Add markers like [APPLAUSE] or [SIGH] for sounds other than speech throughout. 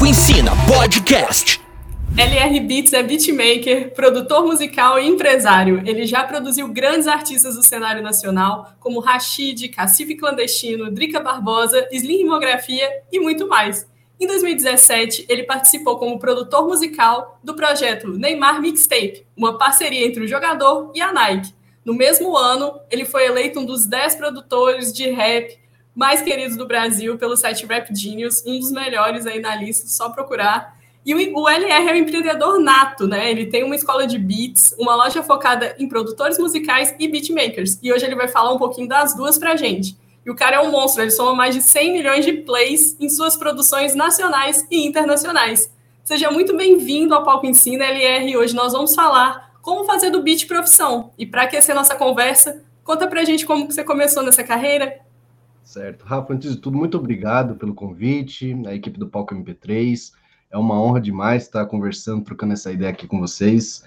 Palco Ensina Podcast. LR Beats é beatmaker, produtor musical e empresário. Ele já produziu grandes artistas do cenário nacional, como Rashid, Cacife Clandestino, Drica Barbosa, Slim Rimografia e muito mais. Em 2017, ele participou como produtor musical do projeto Neymar Mixtape, uma parceria entre o jogador e a Nike. No mesmo ano, ele foi eleito um dos 10 produtores de rap mais queridos do Brasil pelo site Rap Genius, um dos melhores aí na lista, só procurar. E o, LR é um empreendedor nato, né? Ele tem uma escola de beats, uma loja focada em produtores musicais e beatmakers. E hoje ele vai falar um pouquinho das duas pra gente. E o cara é um monstro, ele soma mais de 100 milhões de plays em suas produções nacionais e internacionais. Seja muito bem-vindo ao Palco Ensina LR. Hoje nós vamos falar como fazer do beat profissão. E para aquecer nossa conversa, conta pra gente como você começou nessa carreira. Certo. Rafa, antes de tudo, muito obrigado pelo convite, a equipe do Palco MP3. É uma honra demais estar conversando, trocando essa ideia aqui com vocês.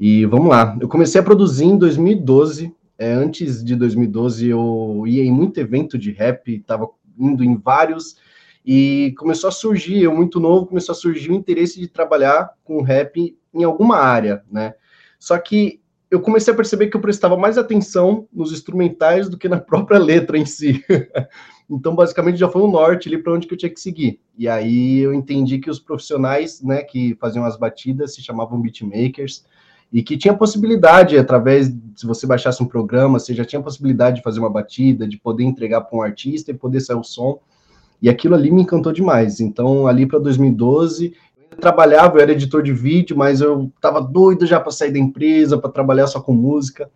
E vamos lá. Eu comecei a produzir em 2012. É, antes de 2012, eu ia em muito evento de rap, estava indo em vários, e começou a surgir, eu muito novo, começou a surgir o interesse de trabalhar com rap em alguma área, né? Só que eu comecei a perceber que eu prestava mais atenção nos instrumentais do que na [LAUGHS] própria letra em si. [LAUGHS] então, basicamente, já foi o norte ali para onde que eu tinha que seguir. E aí eu entendi que os profissionais, né, que faziam as batidas se chamavam beatmakers e que tinha possibilidade, através, se você baixasse um programa, você já tinha possibilidade de fazer uma batida, de poder entregar para um artista e poder sair o som. E aquilo ali me encantou demais. Então, ali para 2012, trabalhava, eu era editor de vídeo, mas eu tava doido já para sair da empresa, para trabalhar só com música.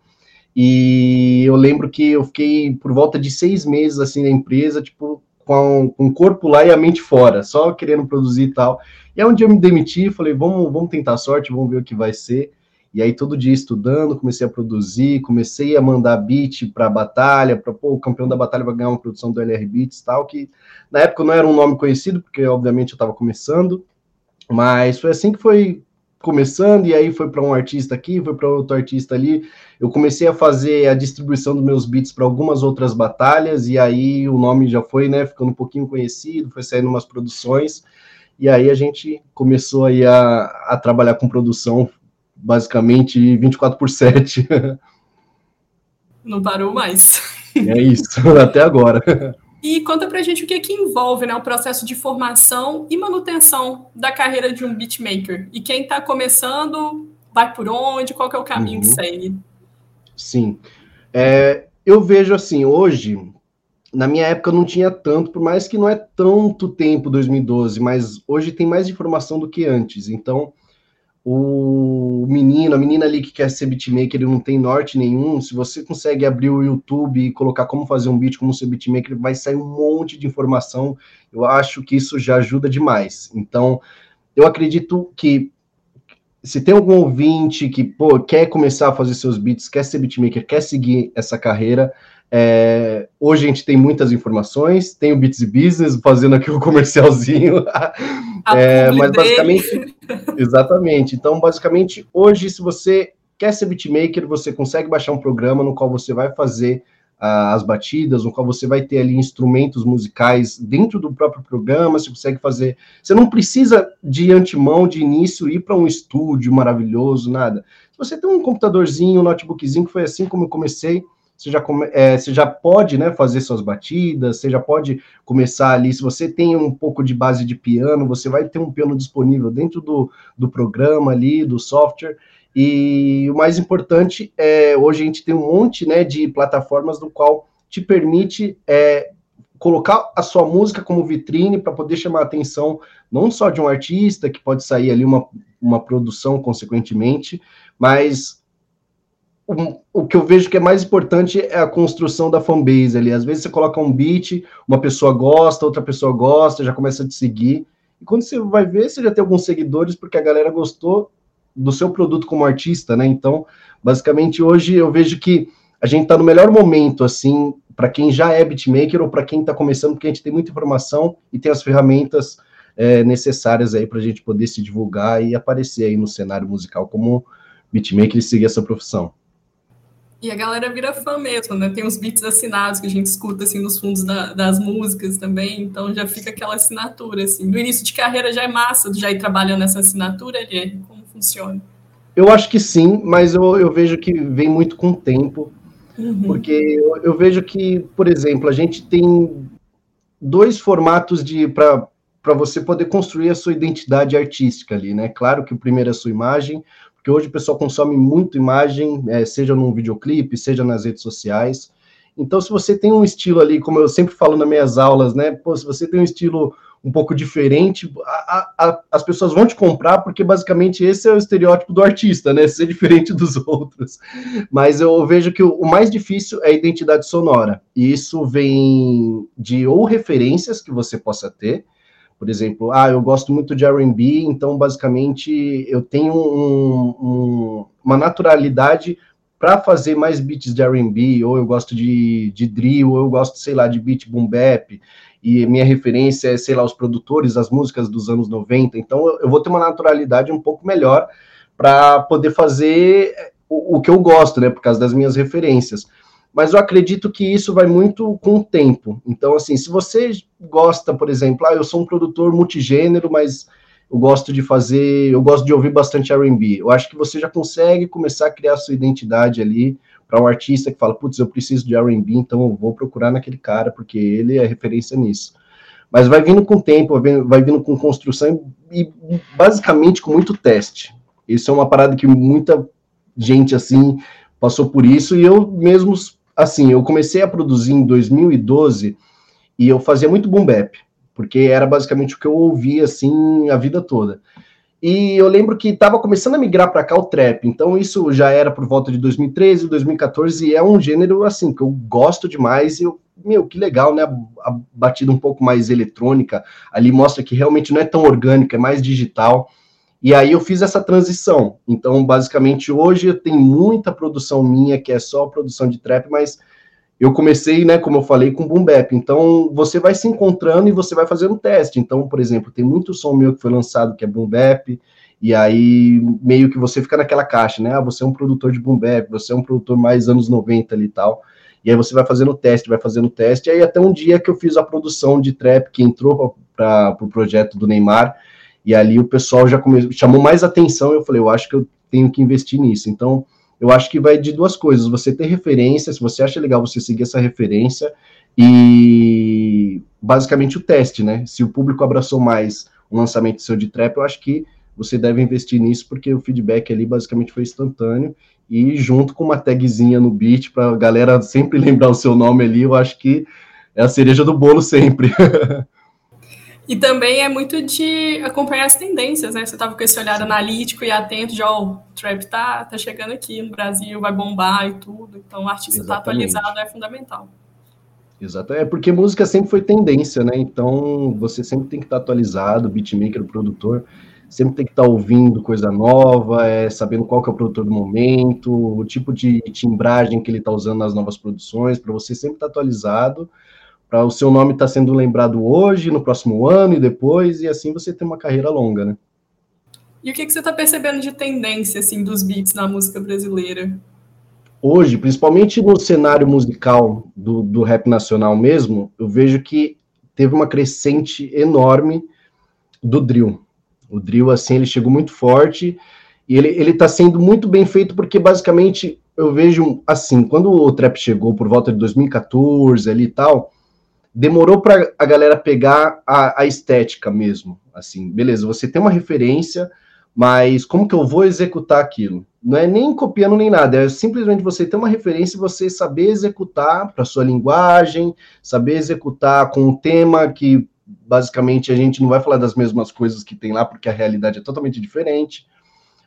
E eu lembro que eu fiquei por volta de seis meses assim na empresa, tipo, com, com o corpo lá e a mente fora, só querendo produzir e tal. E aí um dia eu me demiti, falei, vamos, vamos tentar a sorte, vamos ver o que vai ser. E aí todo dia estudando, comecei a produzir, comecei a mandar beat para batalha, para o campeão da batalha vai ganhar uma produção do LR Beats tal, que na época não era um nome conhecido, porque obviamente eu estava começando. Mas foi assim que foi começando, e aí foi para um artista aqui, foi para outro artista ali. Eu comecei a fazer a distribuição dos meus beats para algumas outras batalhas, e aí o nome já foi, né, ficando um pouquinho conhecido, foi saindo umas produções, e aí a gente começou aí a, a trabalhar com produção basicamente 24 por 7. Não parou mais. É isso, [LAUGHS] até agora. E conta pra gente o que, que envolve né, o processo de formação e manutenção da carreira de um beatmaker. E quem está começando, vai por onde, qual que é o caminho uhum. que segue? Sim. É, eu vejo assim, hoje, na minha época não tinha tanto, por mais que não é tanto tempo 2012, mas hoje tem mais informação do que antes. Então, o menino, a menina ali que quer ser beatmaker, ele não tem norte nenhum. Se você consegue abrir o YouTube e colocar como fazer um beat, como ser beatmaker, vai sair um monte de informação. Eu acho que isso já ajuda demais. Então, eu acredito que se tem algum ouvinte que pô, quer começar a fazer seus beats, quer ser beatmaker, quer seguir essa carreira, é, hoje a gente tem muitas informações, tem o Beats e Business fazendo aqui o um [LAUGHS] comercialzinho, é, mas basicamente, exatamente. Então, basicamente, hoje, se você quer ser beatmaker, você consegue baixar um programa no qual você vai fazer uh, as batidas, no qual você vai ter ali instrumentos musicais dentro do próprio programa, você consegue fazer. Você não precisa de antemão, de início, ir para um estúdio maravilhoso, nada. Se você tem um computadorzinho, um notebookzinho, que foi assim como eu comecei você já, come, é, você já pode né, fazer suas batidas, você já pode começar ali. Se você tem um pouco de base de piano, você vai ter um piano disponível dentro do, do programa ali, do software. E o mais importante é hoje a gente tem um monte né, de plataformas no qual te permite é, colocar a sua música como vitrine para poder chamar a atenção não só de um artista, que pode sair ali uma, uma produção consequentemente, mas o, que eu vejo que é mais importante é a construção da fanbase ali. Às vezes você coloca um beat, uma pessoa gosta, outra pessoa gosta, já começa a te seguir. E quando você vai ver, você já tem alguns seguidores porque a galera gostou do seu produto como artista, né? Então, basicamente, hoje eu vejo que a gente está no melhor momento, assim, para quem já é beatmaker ou para quem está começando, porque a gente tem muita informação e tem as ferramentas é, necessárias aí para a gente poder se divulgar e aparecer aí no cenário musical como beatmaker e seguir essa profissão. E a galera vira fã mesmo, né? Tem uns beats assinados que a gente escuta assim nos fundos da, das músicas também, então já fica aquela assinatura assim. No início de carreira já é massa, já ir trabalhando nessa assinatura, ele como funciona? Eu acho que sim, mas eu, eu vejo que vem muito com o tempo, uhum. porque eu, eu, vejo que, por exemplo, a gente tem dois formatos de para para você poder construir a sua identidade artística ali, né? Claro que o primeiro é a sua imagem, porque hoje o pessoal consome muito imagem, é, seja num videoclipe, seja nas redes sociais. Então, se você tem um estilo ali, como eu sempre falo nas minhas aulas, né? Pô, se você tem um estilo um pouco diferente, a, a, as pessoas vão te comprar, porque basicamente esse é o estereótipo do artista, né? Ser diferente [LAUGHS] dos outros. Mas eu vejo que o, o mais difícil é a identidade sonora. E isso vem de ou referências que você possa ter, por exemplo, ah, eu gosto muito de R&B, então basicamente eu tenho um, um, uma naturalidade para fazer mais beats de R&B, ou eu gosto de, de drill, ou eu gosto, sei lá, de beat boom bap, e minha referência é, sei lá, os produtores, as músicas dos anos 90, então eu, eu vou ter uma naturalidade um pouco melhor para poder fazer o, o, que eu gosto, né, por causa das minhas referências mas eu acredito que isso vai muito com o tempo. Então, assim, se você gosta, por exemplo, ah, eu sou um produtor multigênero, mas eu gosto de fazer, eu gosto de ouvir bastante R&B. Eu acho que você já consegue começar a criar sua identidade ali para um artista que fala, putz, eu preciso de R&B, então eu vou procurar naquele cara porque ele é referência nisso. Mas vai vindo com o tempo, vai vindo com construção e basicamente com muito teste. Isso é uma parada que muita gente assim passou por isso e eu mesmo assim, eu comecei a produzir em 2012 e eu fazia muito boom bap, porque era basicamente o que eu ouvia assim a vida toda. E eu lembro que estava começando a migrar para cá o trap, então isso já era por volta de 2013, 2014, e é um gênero assim que eu gosto demais e eu, meu, que legal, né? A batida um pouco mais eletrônica ali mostra que realmente não é tão orgânica, é mais digital. E aí eu fiz essa transição. Então, basicamente, hoje tenho muita produção minha que é só produção de trap, mas eu comecei, né, como eu falei, com boom bap. Então, você vai se encontrando e você vai fazendo teste. Então, por exemplo, tem muito som meu que foi lançado que é boom bap, e aí meio que você fica naquela caixa, né? Ah, você é um produtor de boom bap, você é um produtor mais anos 90 ali e tal. E aí você vai fazendo teste, vai fazendo teste, e aí até um dia que eu fiz a produção de trap que entrou para o pro projeto do Neymar, e ali o pessoal já come... chamou mais atenção. Eu falei, eu acho que eu tenho que investir nisso. Então, eu acho que vai de duas coisas. Você ter referência, se você acha legal você seguir essa referência, e basicamente o teste, né? Se o público abraçou mais o lançamento seu de trap, eu acho que você deve investir nisso, porque o feedback ali basicamente foi instantâneo. E junto com uma tagzinha no beat, para a galera [LAUGHS] sempre lembrar o seu nome ali, eu acho que é a cereja do bolo sempre. [LAUGHS] E também é muito de acompanhar as tendências, né? Você estava com esse olhar analítico e atento de, ó, oh, o trap tá, tá chegando aqui no Brasil, vai bombar e tudo. Então, o artista tá atualizado é fundamental. Exato, é porque música sempre foi tendência, né? Então, você sempre tem que estar tá atualizado, beatmaker, o produtor, sempre tem que estar tá ouvindo coisa nova, é, sabendo qual que é o produtor do momento, o tipo de timbragem que ele está usando nas novas produções, para você sempre estar tá atualizado para o seu nome estar tá sendo lembrado hoje, no próximo ano e depois, e assim você tem uma carreira longa, né? E o que, que você está percebendo de tendência assim dos beats na música brasileira? Hoje, principalmente no cenário musical do, do rap nacional mesmo, eu vejo que teve uma crescente enorme do drill. O drill, assim, ele chegou muito forte e ele, ele tá sendo muito bem feito porque, basicamente, eu vejo, assim, quando o trap chegou por volta de 2014 ali e tal, demorou para a galera pegar a, a, estética mesmo. Assim, beleza, você tem uma referência, mas como que eu vou executar aquilo? Não é nem copiando nem nada, é simplesmente você ter uma referência e você saber executar para sua linguagem, saber executar com um tema que basicamente a gente não vai falar das mesmas coisas que tem lá, porque a realidade é totalmente diferente.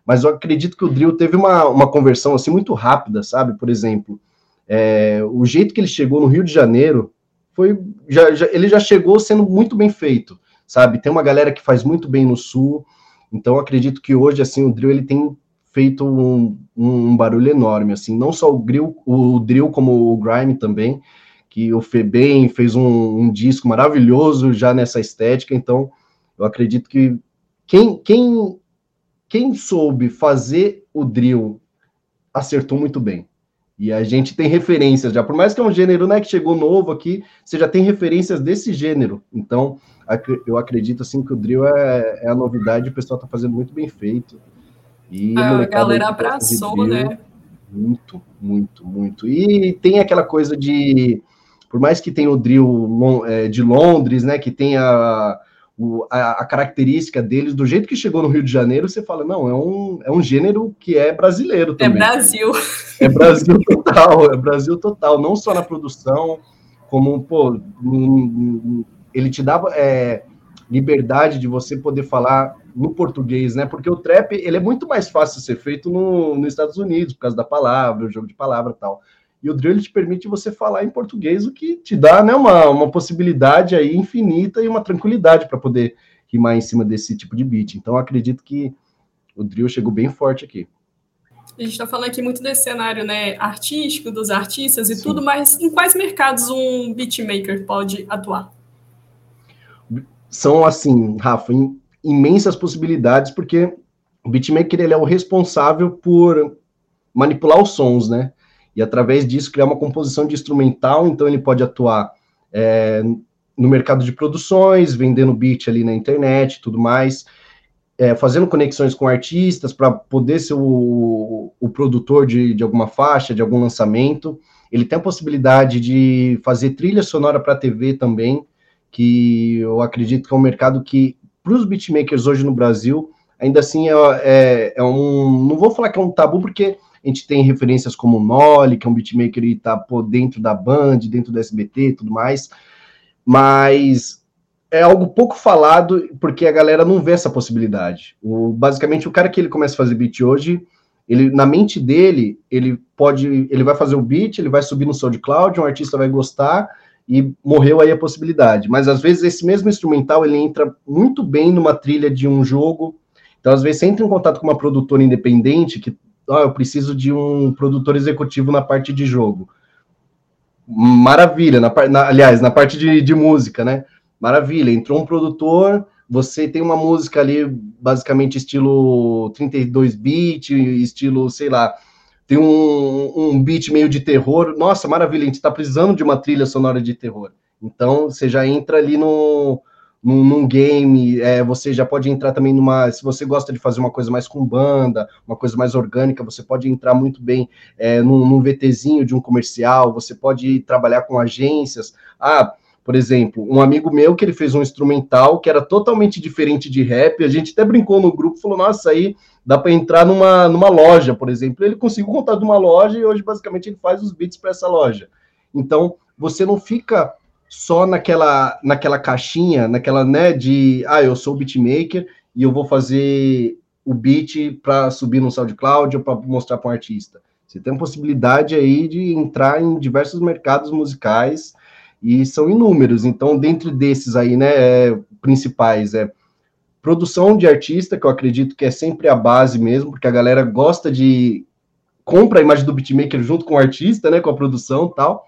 Mas eu acredito que o Drill teve uma, uma conversão assim muito rápida, sabe? Por exemplo, é, o jeito que ele chegou no Rio de Janeiro foi já, já, ele já chegou sendo muito bem feito, sabe? Tem uma galera que faz muito bem no sul, então acredito que hoje assim o drill ele tem feito um, um barulho enorme, assim, não só o drill, o drill como o grime também, que o Febem fez um, um disco maravilhoso já nessa estética, então eu acredito que quem quem quem soube fazer o drill acertou muito bem. E a gente tem referências já, por mais que é um gênero né, que chegou novo aqui, você já tem referências desse gênero. Então, eu acredito assim que o drill é, é a novidade, o pessoal está fazendo muito bem feito. E a galera abraçou, né? Muito, muito, muito. E tem aquela coisa de, por mais que tenha o drill é, de Londres, né, que tenha a, a, característica deles, do jeito que chegou no Rio de Janeiro, você fala, não, é um, é um gênero que é brasileiro é também. É Brasil. É Brasil total, é Brasil total, não só na produção, como, pô, ele te dava é, liberdade de você poder falar no português, né? Porque o trap, ele é muito mais fácil de ser feito no, nos Estados Unidos, por causa da palavra, o jogo de palavra e tal. E o drill te permite você falar em português, o que te dá né, uma, uma possibilidade aí infinita e uma tranquilidade para poder rimar em cima desse tipo de beat. Então, acredito que o drill chegou bem forte aqui. A gente está falando aqui muito desse cenário né, artístico, dos artistas e Sim. tudo, mas em quais mercados um beatmaker pode atuar? São, assim, Rafa, imensas possibilidades, porque o beatmaker ele é o responsável por manipular os sons, né? E através disso criar uma composição de instrumental, então ele pode atuar é, no mercado de produções, vendendo beat ali na internet tudo mais, é, fazendo conexões com artistas para poder ser o, o produtor de, de alguma faixa, de algum lançamento. Ele tem a possibilidade de fazer trilha sonora para TV também, que eu acredito que é um mercado que, para os beatmakers hoje no Brasil, ainda assim é, é, é, um. Não vou falar que é um tabu, porque a gente tem referências como Nolly, que é um beatmaker e tá por dentro da Band, dentro do SBT e tudo mais, mas é algo pouco falado porque a galera não vê essa possibilidade. O, basicamente, o cara que ele começa a fazer beat hoje, ele na mente dele, ele pode, ele vai fazer o beat, ele vai subir no SoundCloud, um artista vai gostar e morreu aí a possibilidade. Mas às vezes esse mesmo instrumental ele entra muito bem numa trilha de um jogo. Então às vezes você entra em contato com uma produtora independente que oh, eu preciso de um produtor executivo na parte de jogo. Maravilha, na, na, aliás, na parte de, de música, né? Maravilha, entrou um produtor, você tem uma música ali, basicamente estilo 32 bit, estilo, sei lá, tem um, um beat meio de terror. Nossa, maravilha, a gente está precisando de uma trilha sonora de terror. Então, você já entra ali no, num, num game, é, você já pode entrar também numa. Se você gosta de fazer uma coisa mais com banda, uma coisa mais orgânica, você pode entrar muito bem é, num, num VTzinho de um comercial, você pode trabalhar com agências. Ah, por exemplo, um amigo meu que ele fez um instrumental que era totalmente diferente de rap, a gente até brincou no grupo, falou, nossa, aí dá para entrar numa, numa loja, por exemplo. Ele conseguiu contar de uma loja e hoje basicamente ele faz os beats para essa loja. Então, você não fica só naquela, naquela caixinha, naquela, né, de, ah, eu sou beatmaker e eu vou fazer o beat para subir no SoundCloud ou para mostrar para um artista. Você tem a possibilidade aí de entrar em diversos mercados musicais e são inúmeros. Então, dentro desses aí, né, é, principais é produção de artista, que eu acredito que é sempre a base mesmo, porque a galera gosta de compra a imagem do beatmaker junto com o artista, né, com a produção, tal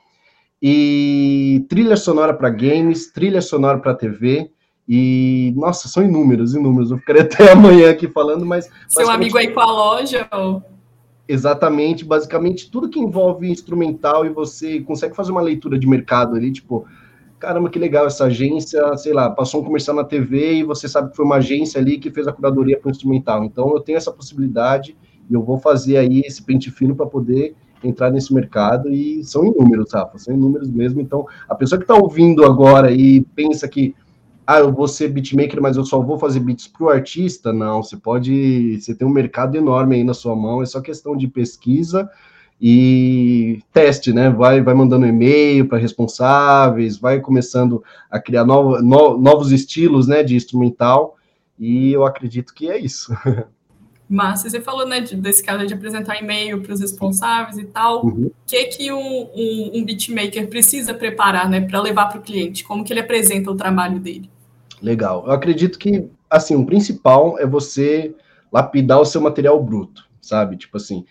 e trilha sonora para games, trilha sonora para TV. E, nossa, são inúmeros, inúmeros. Eu ficaria [LAUGHS] até amanhã aqui falando, mas. Seu amigo aí com a loja. Ou... Exatamente, basicamente tudo que envolve instrumental e você consegue fazer uma leitura de mercado ali, tipo, caramba, que legal essa agência, sei lá, passou um comercial na TV e você sabe que foi uma agência ali que fez a curadoria para o instrumental. Então eu tenho essa possibilidade e eu vou fazer aí esse pente fino para poder entrar nesse mercado e são inúmeros, Rafa, são inúmeros mesmo. Então, a pessoa que está ouvindo agora e pensa que, ah, eu vou ser beatmaker, mas eu só vou fazer beats para o artista, não, você pode, você tem um mercado enorme aí na sua mão, é só questão de pesquisa e teste, né? Vai, vai mandando e-mail para responsáveis, vai começando a criar novo, no, novos estilos, né, de instrumental, e eu acredito que é isso. [LAUGHS] Mas você falou, né, desse caso de apresentar e-mail para os responsáveis e tal. Uhum. O que que um, um, um beatmaker precisa preparar, né, para levar para o cliente? Como que ele apresenta o trabalho dele? Legal. Eu acredito que, assim, o principal é você lapidar o seu material bruto, sabe? Tipo assim,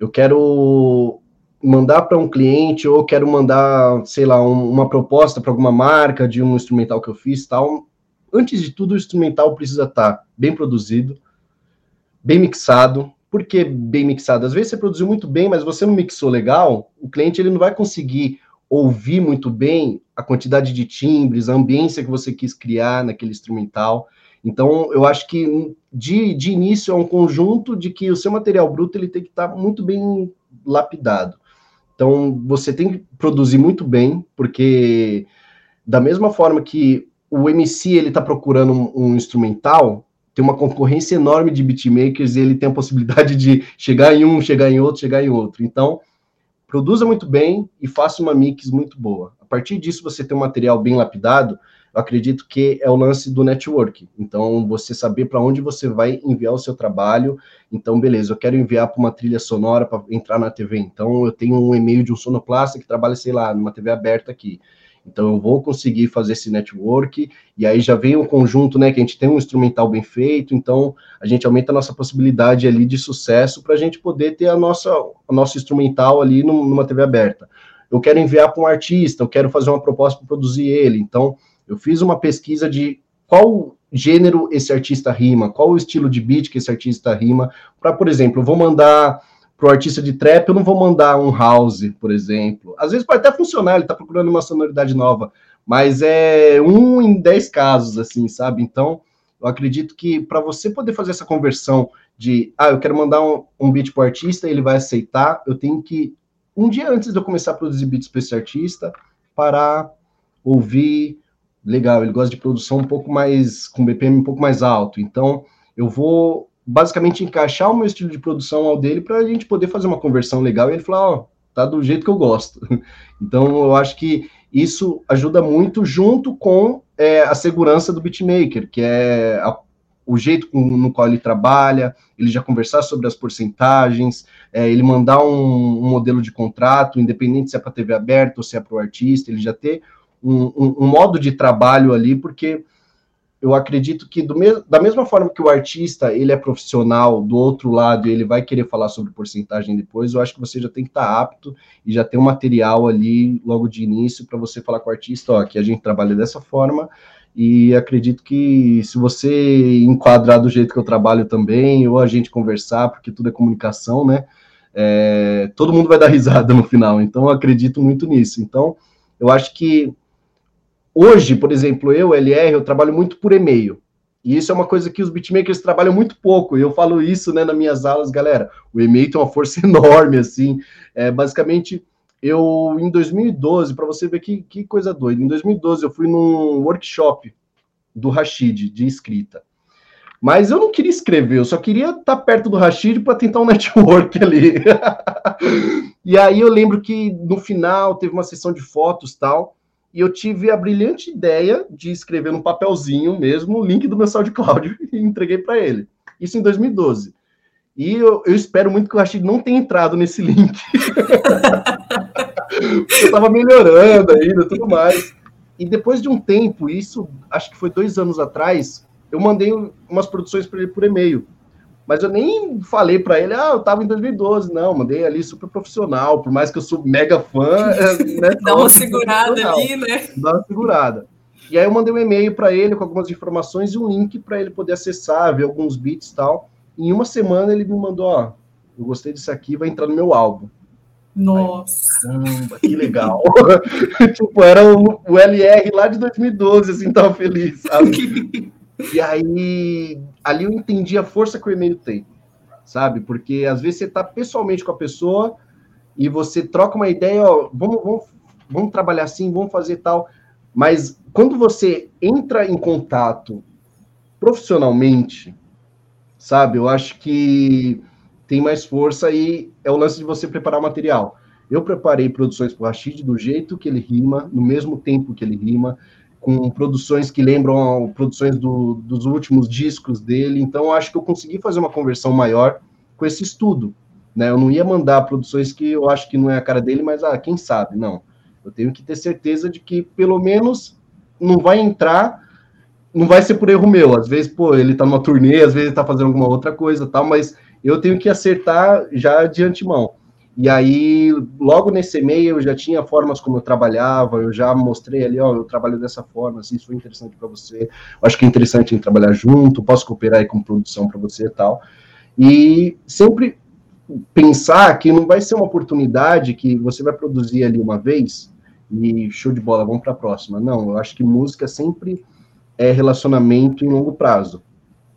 eu quero mandar para um cliente ou quero mandar, sei lá, um, uma proposta para alguma marca de um instrumental que eu fiz, tal. Antes de tudo, o instrumental precisa estar tá bem produzido, bem mixado, Por que bem mixado? Às vezes você produziu muito bem, mas você não mixou legal, o cliente ele não vai conseguir ouvir muito bem a quantidade de timbres, a ambiência que você quis criar naquele instrumental. Então, eu acho que de, de início é um conjunto de que o seu material bruto ele tem que estar tá muito bem lapidado. Então, você tem que produzir muito bem, porque da mesma forma que o MC ele está procurando um, um, instrumental, tem uma concorrência enorme de beatmakers e ele tem a possibilidade de chegar em um, chegar em outro, chegar em outro. Então, produza muito bem e faça uma mix muito boa. A partir disso, você tem um material bem lapidado, eu acredito que é o lance do network. Então, você saber para onde você vai enviar o seu trabalho. Então, beleza, eu quero enviar para uma trilha sonora para entrar na TV. Então, eu tenho um e-mail de um sonoplasta que trabalha, sei lá, numa TV aberta aqui. Então eu vou conseguir fazer esse network, e aí já vem um conjunto, né, que a gente tem um instrumental bem feito, então a gente aumenta a nossa possibilidade ali de sucesso para a gente poder ter a nossa, a nosso instrumental ali numa TV aberta. Eu quero enviar para um artista, eu quero fazer uma proposta para produzir ele, então eu fiz uma pesquisa de qual gênero esse artista rima, qual o estilo de beat que esse artista rima, para, por exemplo, eu vou mandar para o artista de trap, eu não vou mandar um house, por exemplo. Às vezes pode até funcionar, ele está procurando uma sonoridade nova, mas é um em dez casos, assim, sabe? Então, eu acredito que para você poder fazer essa conversão de, ah, eu quero mandar um, um beat para o artista, ele vai aceitar, eu tenho que, um dia antes de eu começar a produzir beats para esse artista, parar, ouvir, legal, ele gosta de produção um pouco mais, com BPM um pouco mais alto, então eu vou basicamente encaixar o meu estilo de produção ao dele para a gente poder fazer uma conversão legal e ele falar, ó, oh, tá do jeito que eu gosto. [LAUGHS] Então, eu acho que isso ajuda muito junto com é, a segurança do beatmaker, que é a, o jeito no qual ele trabalha, ele já conversar sobre as porcentagens, é, ele mandar um, um, modelo de contrato, independente se é para TV aberta ou se é para o artista, ele já ter um, um, um modo de trabalho ali, porque eu acredito que me, da mesma forma que o artista ele é profissional, do outro lado ele vai querer falar sobre porcentagem depois, eu acho que você já tem que estar apto e já ter um material ali logo de início para você falar com o artista, ó, que a gente trabalha dessa forma e acredito que se você enquadrar do jeito que eu trabalho também, ou a gente conversar, porque tudo é comunicação, né? É, todo mundo vai dar risada no final, então eu acredito muito nisso. Então, eu acho que Hoje, por exemplo, eu, LR, eu trabalho muito por e-mail. E isso é uma coisa que os beatmakers trabalham muito pouco. E eu falo isso né, nas minhas aulas, galera. O e-mail tem uma força [LAUGHS] enorme, assim. É, basicamente, eu, em 2012, para você ver que, que coisa doida, em 2012 eu fui num workshop do Rashid, de escrita. Mas eu não queria escrever, eu só queria estar tá perto do Rashid para tentar um [LAUGHS] network ali. [LAUGHS] e aí eu lembro que no final teve uma sessão de fotos tal e eu tive a brilhante ideia de escrever num papelzinho mesmo o link do meu SoundCloud [LAUGHS] e entreguei para ele. Isso em 2012. E eu, eu, espero muito que o Rashid não tenha entrado nesse [LAUGHS] link. eu estava melhorando ainda, tudo mais. E depois de um tempo, isso acho que foi dois anos atrás, eu mandei umas produções para ele por e-mail. Mas eu nem falei para ele, ah, eu tava em 2012, não, mandei ali super profissional, por mais que eu sou mega fã. [LAUGHS] Né, Dá uma segurada ali, né? Dá uma segurada. E aí eu mandei um e-mail para ele com algumas informações e um link para ele poder acessar, ver alguns beats e tal. E em uma semana ele me mandou, ó, eu gostei disso aqui, vai entrar no meu álbum. Nossa! Caramba, que legal! [LAUGHS] tipo, era o, o LR lá de 2012, assim, tava feliz, sabe? [LAUGHS] E aí, ali eu entendi a força que o e-mail tem, sabe? Porque às vezes você está pessoalmente com a pessoa e você troca uma ideia, ó, vamos, vamos, vamos trabalhar assim, vamos fazer tal. Mas quando você entra em contato profissionalmente, sabe? Eu acho que tem mais força e é o lance de você preparar o material. Eu preparei produções para o Rashid do jeito que ele rima, no mesmo tempo que ele rima com produções que lembram produções do, dos últimos discos dele. Então, acho que eu consegui fazer uma conversão maior com esse estudo. Né? Eu não ia mandar produções que eu acho que não é a cara dele, mas ah, quem sabe? Não. Eu tenho que ter certeza de que pelo menos não vai entrar, não vai ser por erro meu. Às vezes, pô, ele tá numa turnê, às vezes ele tá fazendo alguma outra coisa, tal, mas eu tenho que acertar já de antemão. E aí, logo nesse e-mail, eu já tinha formas como eu trabalhava, eu já mostrei ali, ó, eu trabalho dessa forma, se isso foi interessante para você, acho que é interessante em trabalhar junto, posso cooperar aí com produção para você e tal. E sempre pensar que não vai ser uma oportunidade que você vai produzir ali uma vez e show de bola, vamos para a próxima. Não, eu acho que música sempre é relacionamento em longo prazo.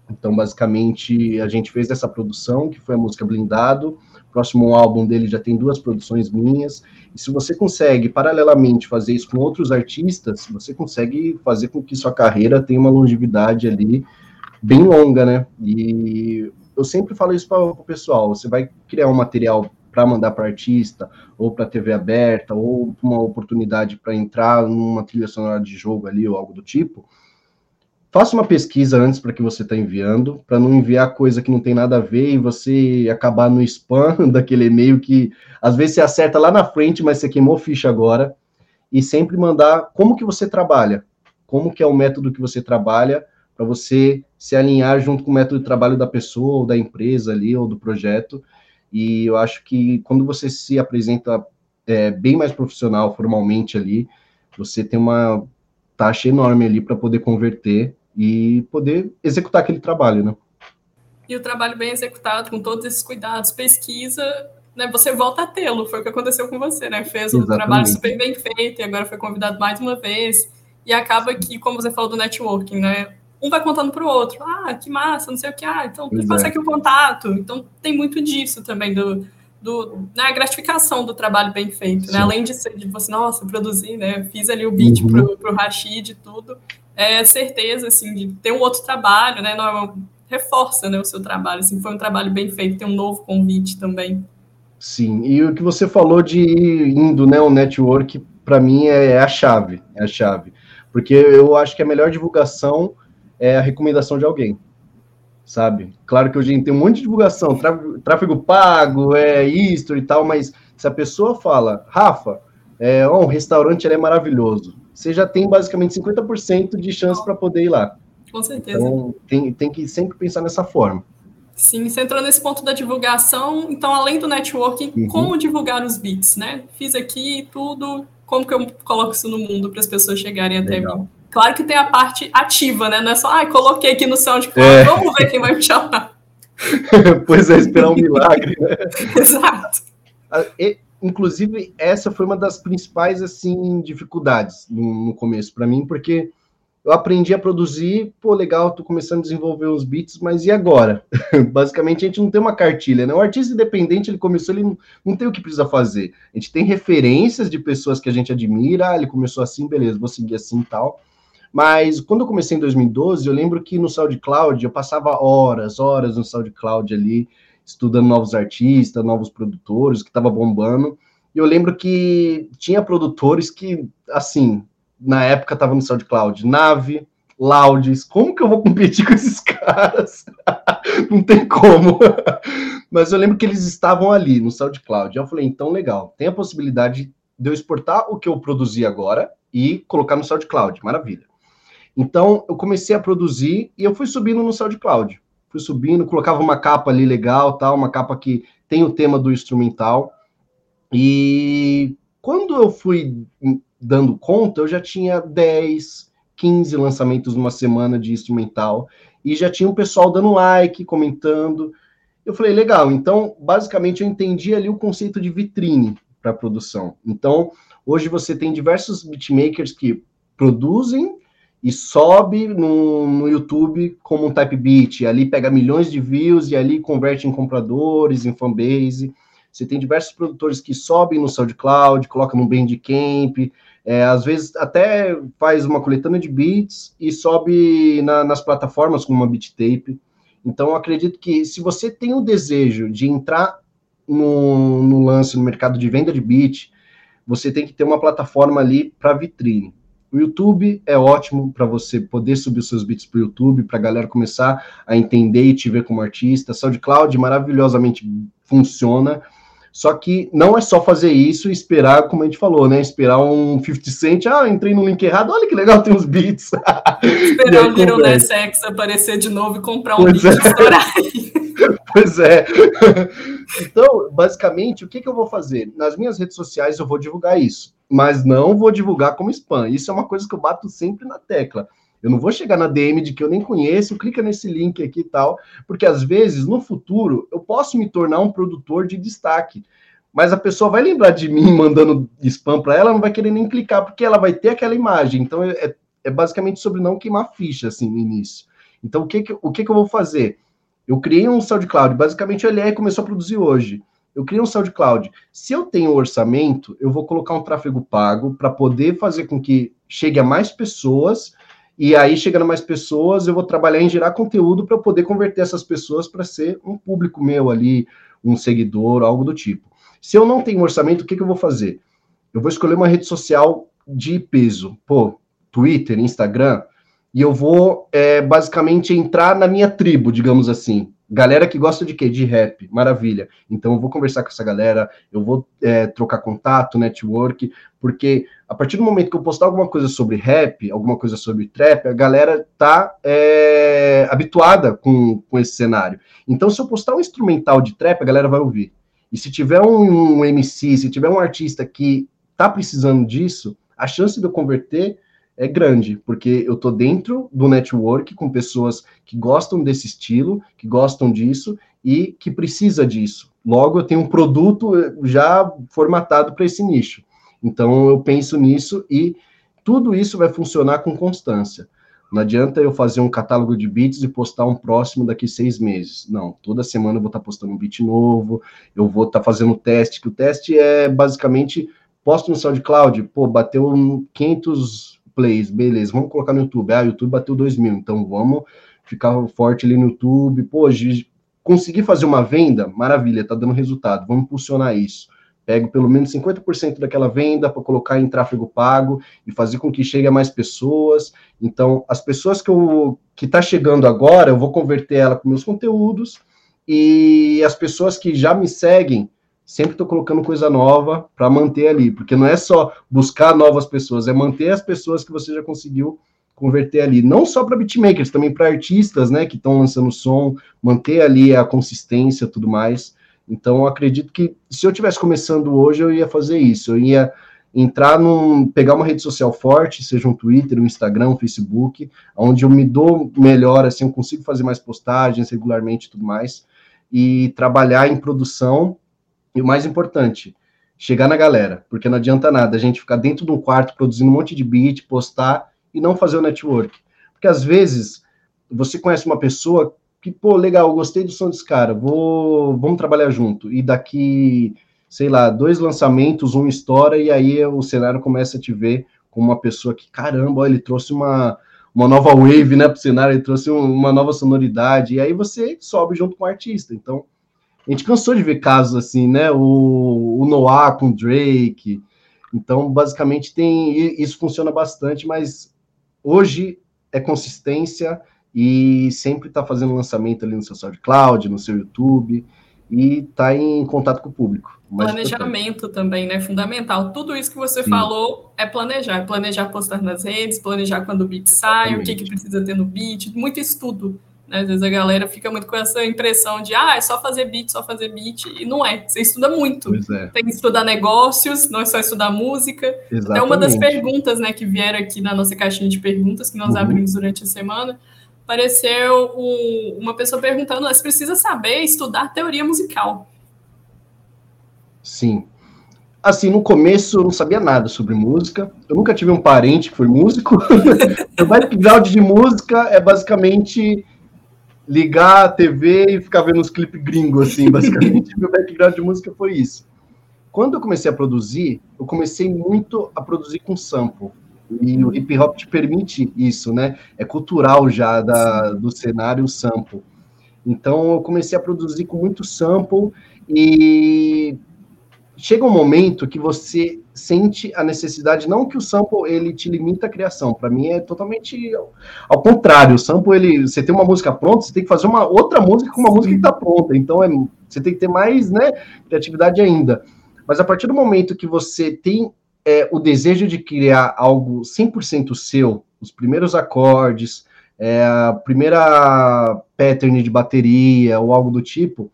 Então, basicamente, a gente fez essa produção, que foi a música Blindado. Próximo álbum dele já tem duas produções minhas. E se você consegue, paralelamente, fazer isso com outros artistas, você consegue fazer com que sua carreira tenha uma longevidade ali bem longa, né? E eu sempre falo isso para o pessoal: você vai criar um material para mandar para artista, ou para TV aberta, ou uma oportunidade para entrar numa trilha sonora de jogo ali, ou algo do tipo Faça uma pesquisa antes para que você está enviando, para não enviar coisa que não tem nada a ver e você acabar no spam [LAUGHS] daquele e-mail que às vezes você acerta lá na frente, mas você queimou ficha agora. E sempre mandar como que você trabalha, como que é o método que você trabalha, para você se alinhar junto com o método de trabalho da pessoa, ou da empresa ali, ou do projeto. E eu acho que quando você se apresenta é, bem mais profissional, formalmente ali, você tem uma taxa enorme ali para poder converter e poder executar aquele trabalho, né? E o trabalho bem executado, com todos esses cuidados, pesquisa, né, você volta a tê-lo, foi o que aconteceu com você, né? Fez um Exatamente. trabalho super bem feito e agora foi convidado mais uma vez. E acaba que, como você falou do networking, né? Um vai contando para o outro, ah, que massa, não sei o que, ah, então passa é. aqui o contato. Então tem muito disso também, do, do, né, a gratificação do trabalho bem feito, né? Além de ser de você, nossa, produzir, né? Fiz ali o beat uhum. pro, pro Rashid e tudo é, certeza assim de ter um outro trabalho, né? Não, reforça, né, o seu trabalho. Assim, foi um trabalho bem feito, tem um novo convite também. Sim, e o que você falou de indo, né, o network, para mim é, é, a chave, é a chave, porque eu acho que a melhor divulgação é a recomendação de alguém, sabe? Claro que hoje tem um monte de divulgação, tráfego, tráfego pago, é isto e tal, mas se a pessoa fala, Rafa, é, oh, um restaurante é maravilhoso, você já tem basicamente 50% de chance para poder ir lá. Com certeza. Então, tem, tem que sempre pensar nessa forma. Sim, você entrou nesse ponto da divulgação, então, além do networking, uhum. como divulgar os bits, né? Fiz aqui tudo, como que eu coloco isso no mundo para as pessoas chegarem até Legal. mim? Claro que tem a parte ativa, né? Não é só, ah, coloquei aqui no SoundCloud, é. vamos ver quem vai me chamar. [LAUGHS] pois é, esperar um milagre, né? [LAUGHS] Exato. Inclusive, essa foi uma das principais, assim, dificuldades no, no começo para mim, porque eu aprendi a produzir, pô, legal, tô começando a desenvolver uns beats, mas e agora? [LAUGHS] Basicamente, a gente não tem uma cartilha, né? O artista independente, ele começou, ele não, não tem o que precisa fazer. A gente tem referências de pessoas que a gente admira, ah, ele começou assim, beleza, vou seguir assim e tal. Mas quando eu comecei em 2012, eu lembro que no SoundCloud eu passava horas, horas no SoundCloud ali, estudando novos artistas, novos produtores, que estava bombando. E eu lembro que tinha produtores que, assim, na época estava no SoundCloud, Nave, Louds, como que eu vou competir [LAUGHS] com esses caras? [LAUGHS] Não tem como. [LAUGHS] Mas eu lembro que eles estavam ali no SoundCloud. Eu falei, então legal, tem a possibilidade de eu exportar o que eu produzi agora e colocar no SoundCloud, maravilha. Então eu comecei a produzir e eu fui subindo no SoundCloud fui subindo, colocava uma capa ali legal, tal, uma capa que tem o tema do instrumental. E quando eu fui dando conta, eu já tinha 10, 15 lançamentos numa semana de instrumental e já tinha um pessoal dando like, comentando. Eu falei, legal, então basicamente eu entendi ali o conceito de vitrine para produção. Então, hoje você tem diversos beatmakers que produzem e sobe no, no YouTube como um type beat, ali pega milhões de views e ali converte em compradores, em fanbase. Você tem diversos produtores que sobem no SoundCloud, colocam no Bandcamp, é, às vezes até faz uma coletânea de beats e sobe na, nas plataformas como uma beat tape. Então, acredito que se você tem o desejo de entrar no, no lance, no mercado de venda de beat, você tem que ter uma plataforma ali para vitrine. O YouTube é ótimo para você poder subir os seus beats para o YouTube, para a galera começar a entender e te ver como artista. SoundCloud maravilhosamente funciona. Só que não é só fazer isso e esperar, como a gente falou, né? Esperar um 50 Cent. Ah, entrei no link errado, olha que legal, tem uns beats. [LAUGHS] Esperar o Little Nas X aparecer de novo e comprar um pois beat é. estourar. [LAUGHS] pois é. [LAUGHS] Então, basicamente, o que, que eu vou fazer? Nas minhas redes sociais eu vou divulgar isso mas não vou divulgar como spam. Isso é uma coisa que eu bato sempre na tecla. Eu não vou chegar na DM de que eu nem conheço, clica nesse link aqui e tal, porque às vezes, no futuro, eu posso me tornar um produtor de destaque. Mas a pessoa vai lembrar de mim [LAUGHS] mandando spam para ela, não vai querer nem clicar, porque ela vai ter aquela imagem. Então, é, é, é basicamente sobre não queimar ficha, assim, no início. Então, o que, que, o que, que eu vou fazer? Eu criei um SoundCloud, basicamente o LR começou a produzir hoje. Eu criei um SoundCloud. Se eu tenho orçamento, eu vou colocar um tráfego pago para poder fazer com que chegue a mais pessoas e aí, chegando mais pessoas, eu vou trabalhar em gerar conteúdo para poder converter essas pessoas para ser um público meu ali, um seguidor, algo do tipo. Se eu não tenho orçamento, o que, que eu vou fazer? Eu vou escolher uma rede social de peso, pô, Twitter, Instagram, e eu vou é, basicamente entrar na minha tribo, digamos assim. Galera que gosta de quê? De rap, maravilha. Então eu vou conversar com essa galera, eu vou é, trocar contato, network, porque a partir do momento que eu postar alguma coisa sobre rap, alguma coisa sobre trap, a galera tá é, habituada com, com esse cenário. Então se eu postar um instrumental de trap, a galera vai ouvir. E se tiver um, um MC, se tiver um artista que tá precisando disso, a chance de eu converter é grande, porque eu tô dentro do network com pessoas que gostam desse estilo, que gostam disso e que precisa disso. Logo, eu tenho um produto eh, já formatado para esse nicho. Então, eu penso nisso e tudo isso vai funcionar com constância. Não adianta eu fazer um catálogo de beats e postar um próximo daqui seis meses. Não, toda semana eu vou estar tá postando um beat novo, eu vou estar tá fazendo teste, que o teste é basicamente, posto no SoundCloud, pô, bateu 500 plays, beleza, vamos colocar no YouTube. Ah, o YouTube bateu 2 mil, então vamos ficar forte ali no YouTube. Pô, conseguir fazer uma venda, maravilha, tá dando resultado, vamos impulsionar isso. Pego pelo menos 50% daquela venda para colocar em tráfego pago e fazer com que chegue a mais pessoas. Então, as pessoas que eu que tá chegando agora, eu vou converter ela com meus conteúdos e as pessoas que já me seguem, sempre estou colocando coisa nova para manter ali, porque não é só buscar novas pessoas, é manter as pessoas que você já conseguiu converter ali, não só para beatmakers, também para artistas, né, que estão lançando som, manter ali a consistência, tudo mais. Então, acredito que se eu tivesse começando hoje, eu ia fazer isso, eu ia entrar num, pegar uma rede social forte, seja um Twitter, um Instagram, um Facebook, onde eu me dou melhor, assim, eu consigo fazer mais postagens regularmente tudo mais, e trabalhar em produção e o mais importante, chegar na galera, porque não adianta nada a gente ficar dentro de um quarto produzindo um monte de beat, postar e não fazer o network. Porque às vezes você conhece uma pessoa que, pô, legal, gostei do som desse cara, vou, vamos trabalhar junto. E daqui, sei lá, dois lançamentos, um estoura, e aí o cenário começa a te ver como uma pessoa que, caramba, ele trouxe uma, uma nova wave, né, pro cenário, ele trouxe uma nova sonoridade, e aí você sobe junto com o artista. Então, a gente cansou de ver casos assim, né? O, o Noah com Drake. Então, basicamente, tem isso funciona bastante, mas hoje é consistência e sempre está fazendo lançamento ali no seu SoundCloud, no seu YouTube e está em contato com o público. Planejamento também, né? Fundamental. Tudo isso que você Sim. falou é planejar. É planejar postar nas redes, planejar quando o beat sai, Exatamente. o que, que precisa ter no beat, muito estudo. Né? Às vezes a galera fica muito com essa impressão de ah, é só fazer beat, só fazer beat, e não é. Você estuda muito. É. Tem que estudar negócios, não é só estudar música. Exatamente. Até uma das perguntas né, que vieram aqui na nossa caixinha de perguntas que nós uhum. abrimos durante a semana, apareceu um, uma pessoa perguntando: você precisa saber estudar teoria musical. Sim. Assim, no começo eu não sabia nada sobre música. Eu nunca tive um parente que foi músico. [LAUGHS] o background de música é basicamente ligar a TV e ficar vendo os clipes gringos, assim, basicamente. [LAUGHS] Meu background de música foi isso. Quando eu comecei a produzir, eu comecei muito a produzir com sample. E o hip hop te permite isso, né? É cultural já da, do cenário sample. Então eu comecei a produzir com muito sample e chega um momento que você sente a necessidade, não que o sample ele te limita a criação, para mim é totalmente ao contrário, o sample ele, você tem uma música pronta, você tem que fazer uma outra música com uma música que está pronta, então é, você tem que ter mais, né, criatividade ainda. Mas a partir do momento que você tem é, o desejo de criar algo 100% seu, os primeiros acordes, é, a primeira pattern de bateria ou algo do tipo,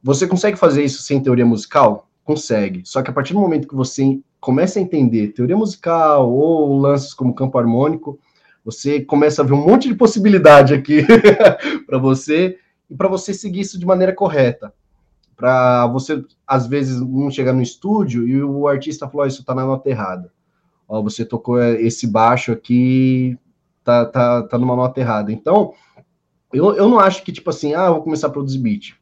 você consegue fazer isso sem teoria musical? Consegue. Só que a partir do momento que você começa a entender teoria musical ou lances como campo harmônico, Você começa a ver um monte de possibilidade aqui [LAUGHS] para você e para você seguir isso de maneira correta. Para você, às vezes, não chegar no estúdio e o artista falou: oh, Isso está na nota errada. Ó, você tocou esse baixo aqui, tá, tá, tá numa nota errada. Então, eu, eu não acho que, tipo assim, ah, vou começar a produzir beat.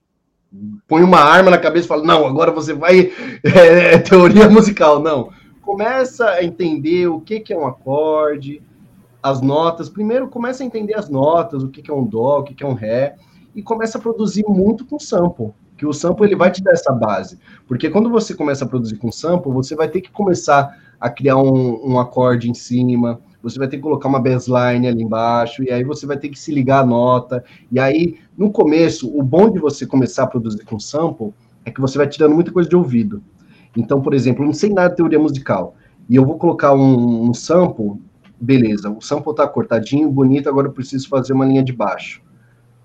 Põe uma arma na cabeça e fala, não, agora você vai. [LAUGHS] É, é, teoria musical. Não. Começa a entender o que, que é um acorde, as notas. Primeiro, começa a entender as notas, o que, que é um dó, o que, que é um ré, e começa a produzir muito com sample. Que o sample ele vai te dar essa base. Porque quando você começa a produzir com sample, você vai ter que começar a criar um, um acorde em cima, você vai ter que colocar uma baseline ali embaixo, e aí você vai ter que se ligar a nota. E aí, no começo, o bom de você começar a produzir com sample é que você vai tirando muita coisa de ouvido. Então, por exemplo, eu não sei nada de teoria musical, e eu vou colocar um, um sample, beleza, o sample tá cortadinho, bonito, agora eu preciso fazer uma linha de baixo.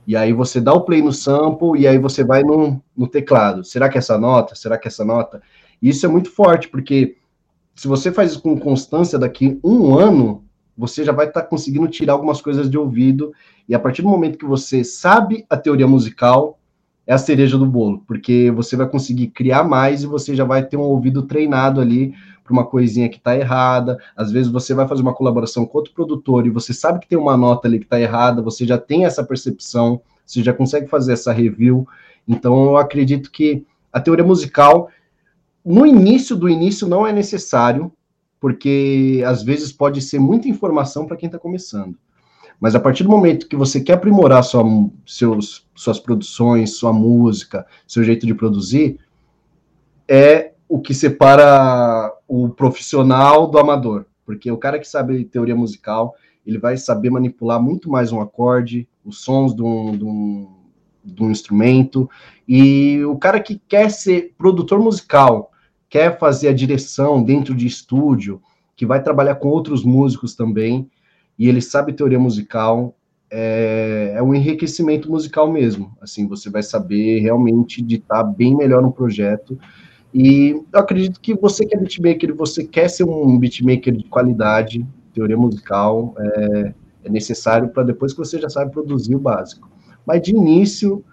E aí você dá o play no sample, e aí você vai no, no teclado. Será que é essa nota? Será que é essa nota? Isso é muito forte, porque se você faz isso com constância daqui um ano, você já vai estar tá conseguindo tirar algumas coisas de ouvido, e a partir do momento que você sabe a teoria musical, é a cereja do bolo, porque você vai conseguir criar mais e você já vai ter um ouvido treinado ali para uma coisinha que está errada. Às vezes você vai fazer uma colaboração com outro produtor e você sabe que tem uma nota ali que está errada, você já tem essa percepção, você já consegue fazer essa review. Então eu acredito que a teoria musical, no início do início, não é necessário, porque às vezes pode ser muita informação para quem está começando. Mas a partir do momento que você quer aprimorar sua, seus, suas produções, sua música, seu jeito de produzir, é o que separa o profissional do amador. Porque o cara que sabe teoria musical, ele vai saber manipular muito mais um acorde, os sons de um, de um, de um instrumento. E o cara que quer ser produtor musical, quer fazer a direção dentro de estúdio, que vai trabalhar com outros músicos também, e ele sabe teoria musical, é, é um enriquecimento musical mesmo. Assim, você vai saber realmente editar bem melhor um projeto. E eu acredito que você que é beatmaker, você quer ser um beatmaker de qualidade, teoria musical é, é necessário para depois que você já sabe produzir o básico. Mas de início,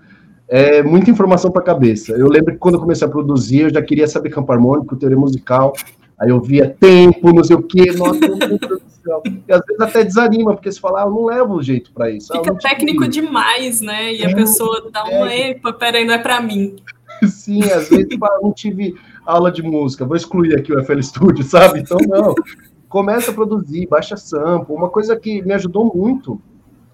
é muita informação para a cabeça. Eu lembro que quando eu comecei a produzir, eu já queria saber campo harmônico, teoria musical, aí eu via tempo, não sei o quê, nossa, céu. E às vezes até desanima, porque você fala, ah, eu não levo o jeito para isso. Ah, Fica ah, técnico demais, né? E é, a pessoa dá uma, é. epa, peraí, não é para mim. Sim, às vezes ah, não tive aula de música, vou excluir aqui o FL Studio, [LAUGHS] sabe? Então, não. Começa a produzir, baixa sample. Uma coisa que me ajudou muito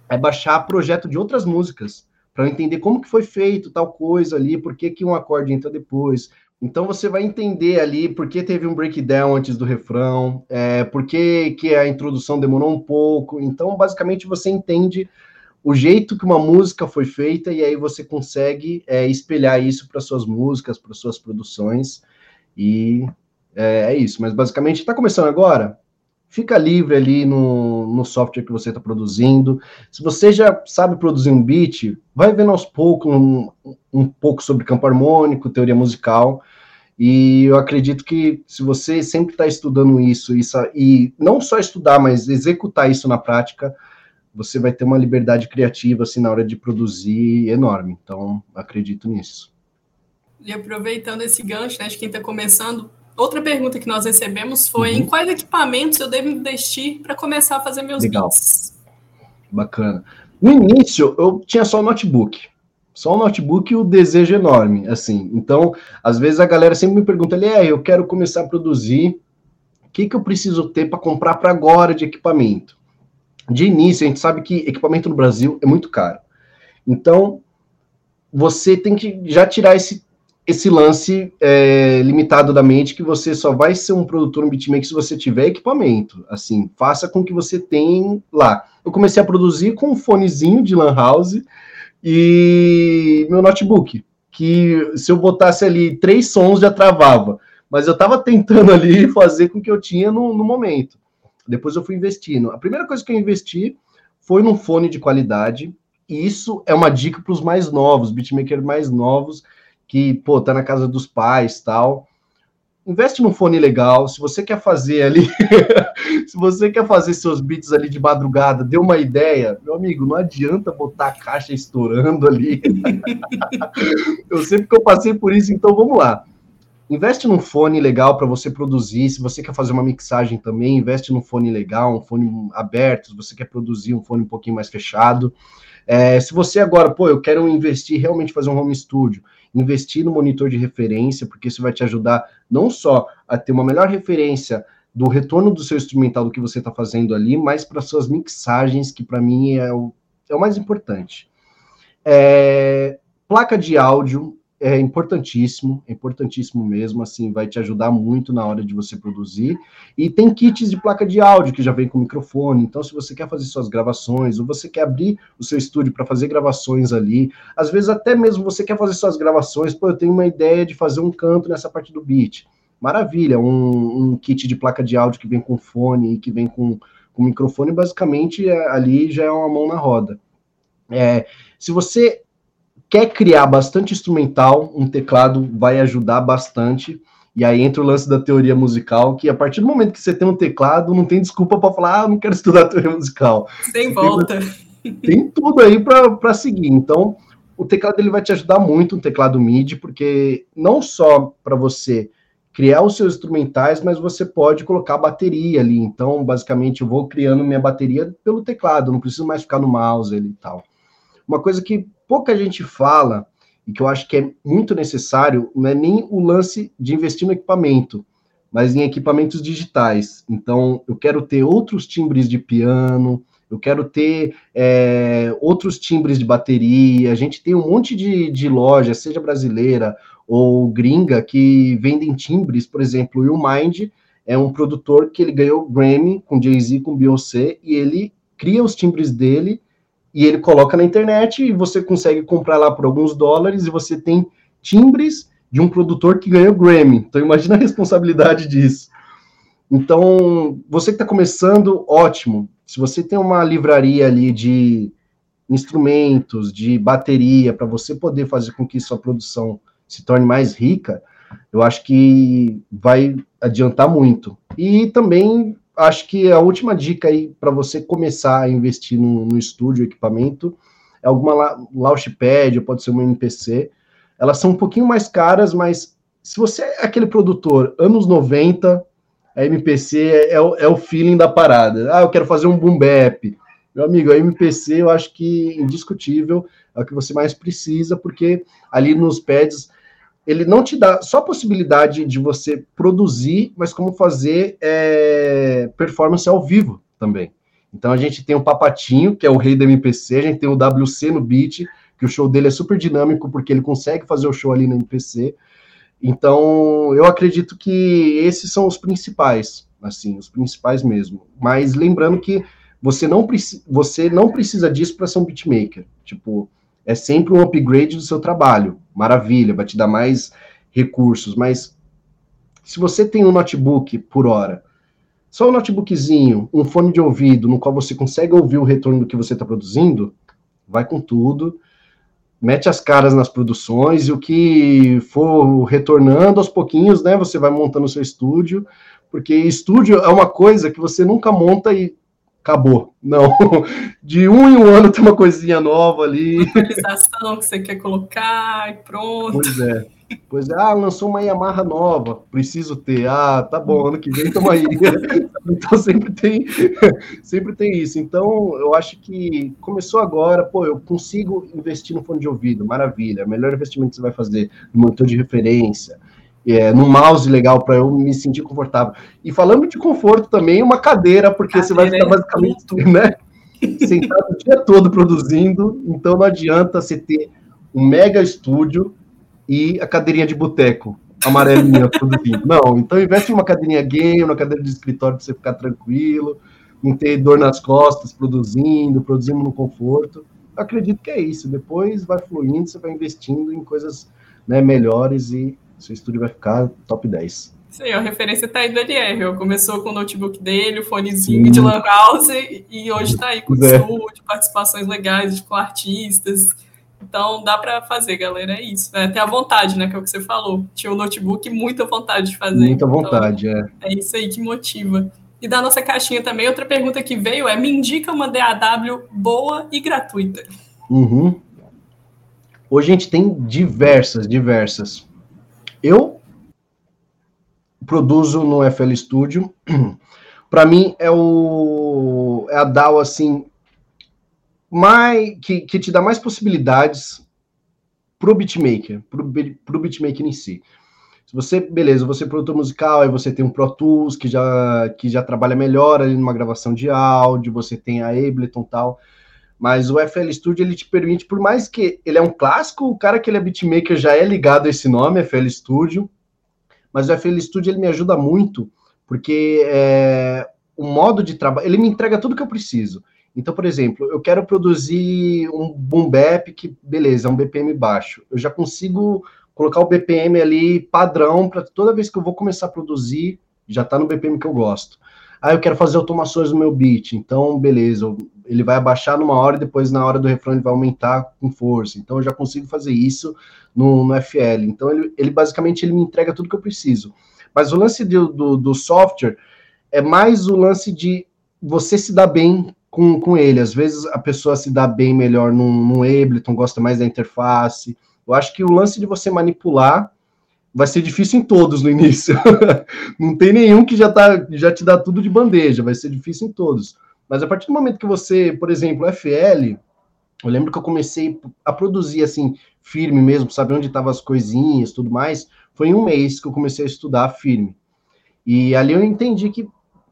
é baixar projeto de outras músicas para entender como que foi feito tal coisa ali, por que, que um acorde entra depois. Então você vai entender ali por que teve um breakdown antes do refrão, é, por que, que a introdução demorou um pouco. Então, basicamente, você entende o jeito que uma música foi feita e aí você consegue é, espelhar isso para suas músicas, para suas produções. E é, é isso. Mas basicamente, está começando agora? Fica livre ali no, no software que você está produzindo. Se você já sabe produzir um beat, vai vendo aos poucos um, um pouco sobre campo harmônico, teoria musical. E eu acredito que se você sempre está estudando isso, isso, e não só estudar, mas executar isso na prática, você vai ter uma liberdade criativa assim na hora de produzir enorme. Então, acredito nisso. E aproveitando esse gancho, né, de quem está começando, Outra pergunta que nós recebemos foi uhum. em quais equipamentos eu devo investir para começar a fazer meus Legal. beats? Bacana. No início, eu tinha só o notebook. Só o notebook e o desejo enorme, assim. Então, às vezes a galera sempre me pergunta, é, eu quero começar a produzir, o que, que eu preciso ter para comprar para agora de equipamento? De início, a gente sabe que equipamento no Brasil é muito caro. Então, você tem que já tirar esse esse lance é, limitado da mente que você só vai ser um produtor, um beatmaker se você tiver equipamento. Assim, faça com que você tenha lá. Eu comecei a produzir com um fonezinho de lan house e meu notebook, que se eu botasse ali três sons já travava. Mas eu estava tentando ali [LAUGHS] fazer com que eu tinha no, no momento. Depois eu fui investindo. A primeira coisa que eu investi foi num fone de qualidade. Isso é uma dica para os mais novos, beatmakers mais novos, que, pô, tá na casa dos pais tal. investe num fone legal. Se você quer fazer ali, [LAUGHS] se você quer fazer seus beats ali de madrugada, dê uma ideia, meu amigo, não adianta botar a caixa estourando ali. [LAUGHS] eu sempre que eu passei por isso, então vamos lá. Investe num fone legal para você produzir. Se você quer fazer uma mixagem também, investe num fone legal, um fone aberto. Se você quer produzir um fone um pouquinho mais fechado. É, se você agora, pô, eu quero investir realmente fazer um home studio, investir no monitor de referência, porque isso vai te ajudar não só a ter uma melhor referência do retorno do seu instrumental do que você está fazendo ali, mas para suas mixagens, que para mim é o, é o mais importante. É, placa de áudio, é importantíssimo, é importantíssimo mesmo, assim, vai te ajudar muito na hora de você produzir. E tem kits de placa de áudio que já vem com microfone, então se você quer fazer suas gravações, ou você quer abrir o seu estúdio para fazer gravações ali, às vezes até mesmo você quer fazer suas gravações, pô, eu tenho uma ideia de fazer um canto nessa parte do beat. Maravilha, um, um kit de placa de áudio que vem com fone e que vem com, com microfone, basicamente é, ali já é uma mão na roda. É, se você quer criar bastante instrumental, um teclado vai ajudar bastante. E aí entra o lance da teoria musical, que a partir do momento que você tem um teclado, não tem desculpa para falar, ah, não quero [LAUGHS] estudar teoria musical. Sem volta. Tem, tem tudo aí para seguir. Então, o teclado ele vai te ajudar muito, um teclado MIDI, porque não só para você criar os seus instrumentais, mas você pode colocar bateria ali. Então, basicamente, eu vou criando minha bateria pelo teclado, não preciso mais ficar no mouse ali e tal. Uma coisa que pouca gente fala e que eu acho que é muito necessário não é nem o lance de investir no equipamento, mas em equipamentos digitais. Então, eu quero ter outros timbres de piano, eu quero ter é, outros timbres de bateria. A gente tem um monte de, de loja, seja brasileira ou gringa, que vendem timbres. Por exemplo, o Mind é um produtor que ele ganhou Grammy com Jay-Z, com Beyoncé, e ele cria os timbres dele e ele coloca na internet e você consegue comprar lá por alguns dólares e você tem timbres de um produtor que ganhou Grammy. Então imagina a responsabilidade disso. Então, você que está começando, ótimo. Se você tem uma livraria ali de instrumentos, de bateria, para você poder fazer com que sua produção se torne mais rica, eu acho que vai adiantar muito. E também acho que a última dica aí para você começar a investir no, no estúdio, equipamento, é alguma la Launchpad, pode ser uma MPC. Elas são um pouquinho mais caras, mas se você é aquele produtor anos 90, a MPC é, é, o, é o feeling da parada. Ah, eu quero fazer um boom bap. Meu amigo, a MPC eu acho que indiscutível é o que você mais precisa, porque ali nos pads ele não te dá só a possibilidade de você produzir, mas como fazer é, performance ao vivo também. Então a gente tem o Papatinho, que é o rei da MPC, a gente tem o WC no beat, que o show dele é super dinâmico, porque ele consegue fazer o show ali no MPC. Então eu acredito que esses são os principais, assim, os principais mesmo. Mas lembrando que você não, você não precisa disso para ser um beatmaker. Tipo, é sempre um upgrade do seu trabalho. Maravilha, vai te dar mais recursos, mas se você tem um notebook por hora, só um notebookzinho, um fone de ouvido, no qual você consegue ouvir o retorno do que você está produzindo, vai com tudo, mete as caras nas produções e o que for retornando aos pouquinhos, né, você vai montando o seu estúdio, porque estúdio é uma coisa que você nunca monta e acabou. Não. [LAUGHS] De um em um ano tem uma coisinha nova ali. Atualização que você quer colocar e pronto. Pois é. Pois é, ah, lançou uma Yamaha nova, preciso ter. Ah, tá bom, ano que vem tamo aí. [LAUGHS] então sempre tem, [LAUGHS] sempre tem isso. Então, eu acho que começou agora, pô, eu consigo investir no fone de ouvido, maravilha. Melhor investimento que você vai fazer no monitor de referência, é, num mouse legal para eu me sentir confortável. E falando de conforto também, uma cadeira, porque cadeira você vai ficar basicamente é [LAUGHS] né, sentado o dia todo produzindo, então não adianta você ter um mega estúdio e a cadeirinha de boteco amarelinha [LAUGHS] produzindo. Não, então investe em uma cadeirinha game, uma cadeira de escritório para você ficar tranquilo, não ter dor nas costas produzindo, produzindo no conforto. Eu acredito que é isso. Depois vai fluindo, você vai investindo em coisas né, melhores e seu estúdio vai ficar top 10. Sim, a referência está aí do LR. Começou com o notebook dele, o fonezinho Sim. de Lan House, e hoje está aí com o é. estúdio, participações legais com artistas. Então dá para fazer, galera, é isso. É ter a vontade, né, que é o que você falou. Tinha um notebook muita vontade de fazer. Muita vontade, então, é. É isso aí que motiva. E da nossa caixinha também, outra pergunta que veio é: me indica uma DAW boa e gratuita. Uhum. Hoje a gente tem diversas, diversas. Eu produzo no FL Studio. [CLEARS THROAT] Para mim é o é a DAW assim mais que, que te dá mais possibilidades pro beatmaker, pro, pro beatmaker em si. Se você, beleza, você é produtor musical, aí você tem um Pro Tools que já, que já trabalha melhor ali numa gravação de áudio, você tem a Ableton tal, mas o FL Studio ele te permite, por mais que ele é um clássico, o cara que ele é beatmaker já é ligado a esse nome, FL Studio, mas o FL Studio ele me ajuda muito, porque é, o modo de trabalho, ele me entrega tudo que eu preciso. Então, por exemplo, eu quero produzir um boom bap que, beleza, é um BPM baixo. Eu já consigo colocar o BPM ali padrão para toda vez que eu vou começar a produzir, já está no BPM que eu gosto. Ah, eu quero fazer automações no meu beat, então beleza, ele vai abaixar numa hora e depois na hora do refrão ele vai aumentar com força. Então eu já consigo fazer isso no, no FL. Então ele, ele basicamente ele me entrega tudo que eu preciso. Mas o lance do, do, do software é mais o lance de você se dar bem com, com ele. Às vezes a pessoa se dá bem melhor num Ableton, gosta mais da interface. Eu acho que o lance de você manipular vai ser difícil em todos no início. [LAUGHS] Não tem nenhum que já, tá, já te dá tudo de bandeja, vai ser difícil em todos. Mas a partir do momento que você, por exemplo, FL, eu lembro que eu comecei a produzir assim, firme mesmo, saber onde estavam as coisinhas tudo mais, foi em um mês que eu comecei a estudar firme. E ali eu entendi que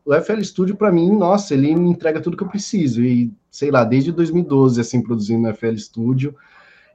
o FL Studio, para mim, nossa, ele me entrega tudo que eu preciso. E, sei lá, desde 2012, assim, produzindo no FL Studio.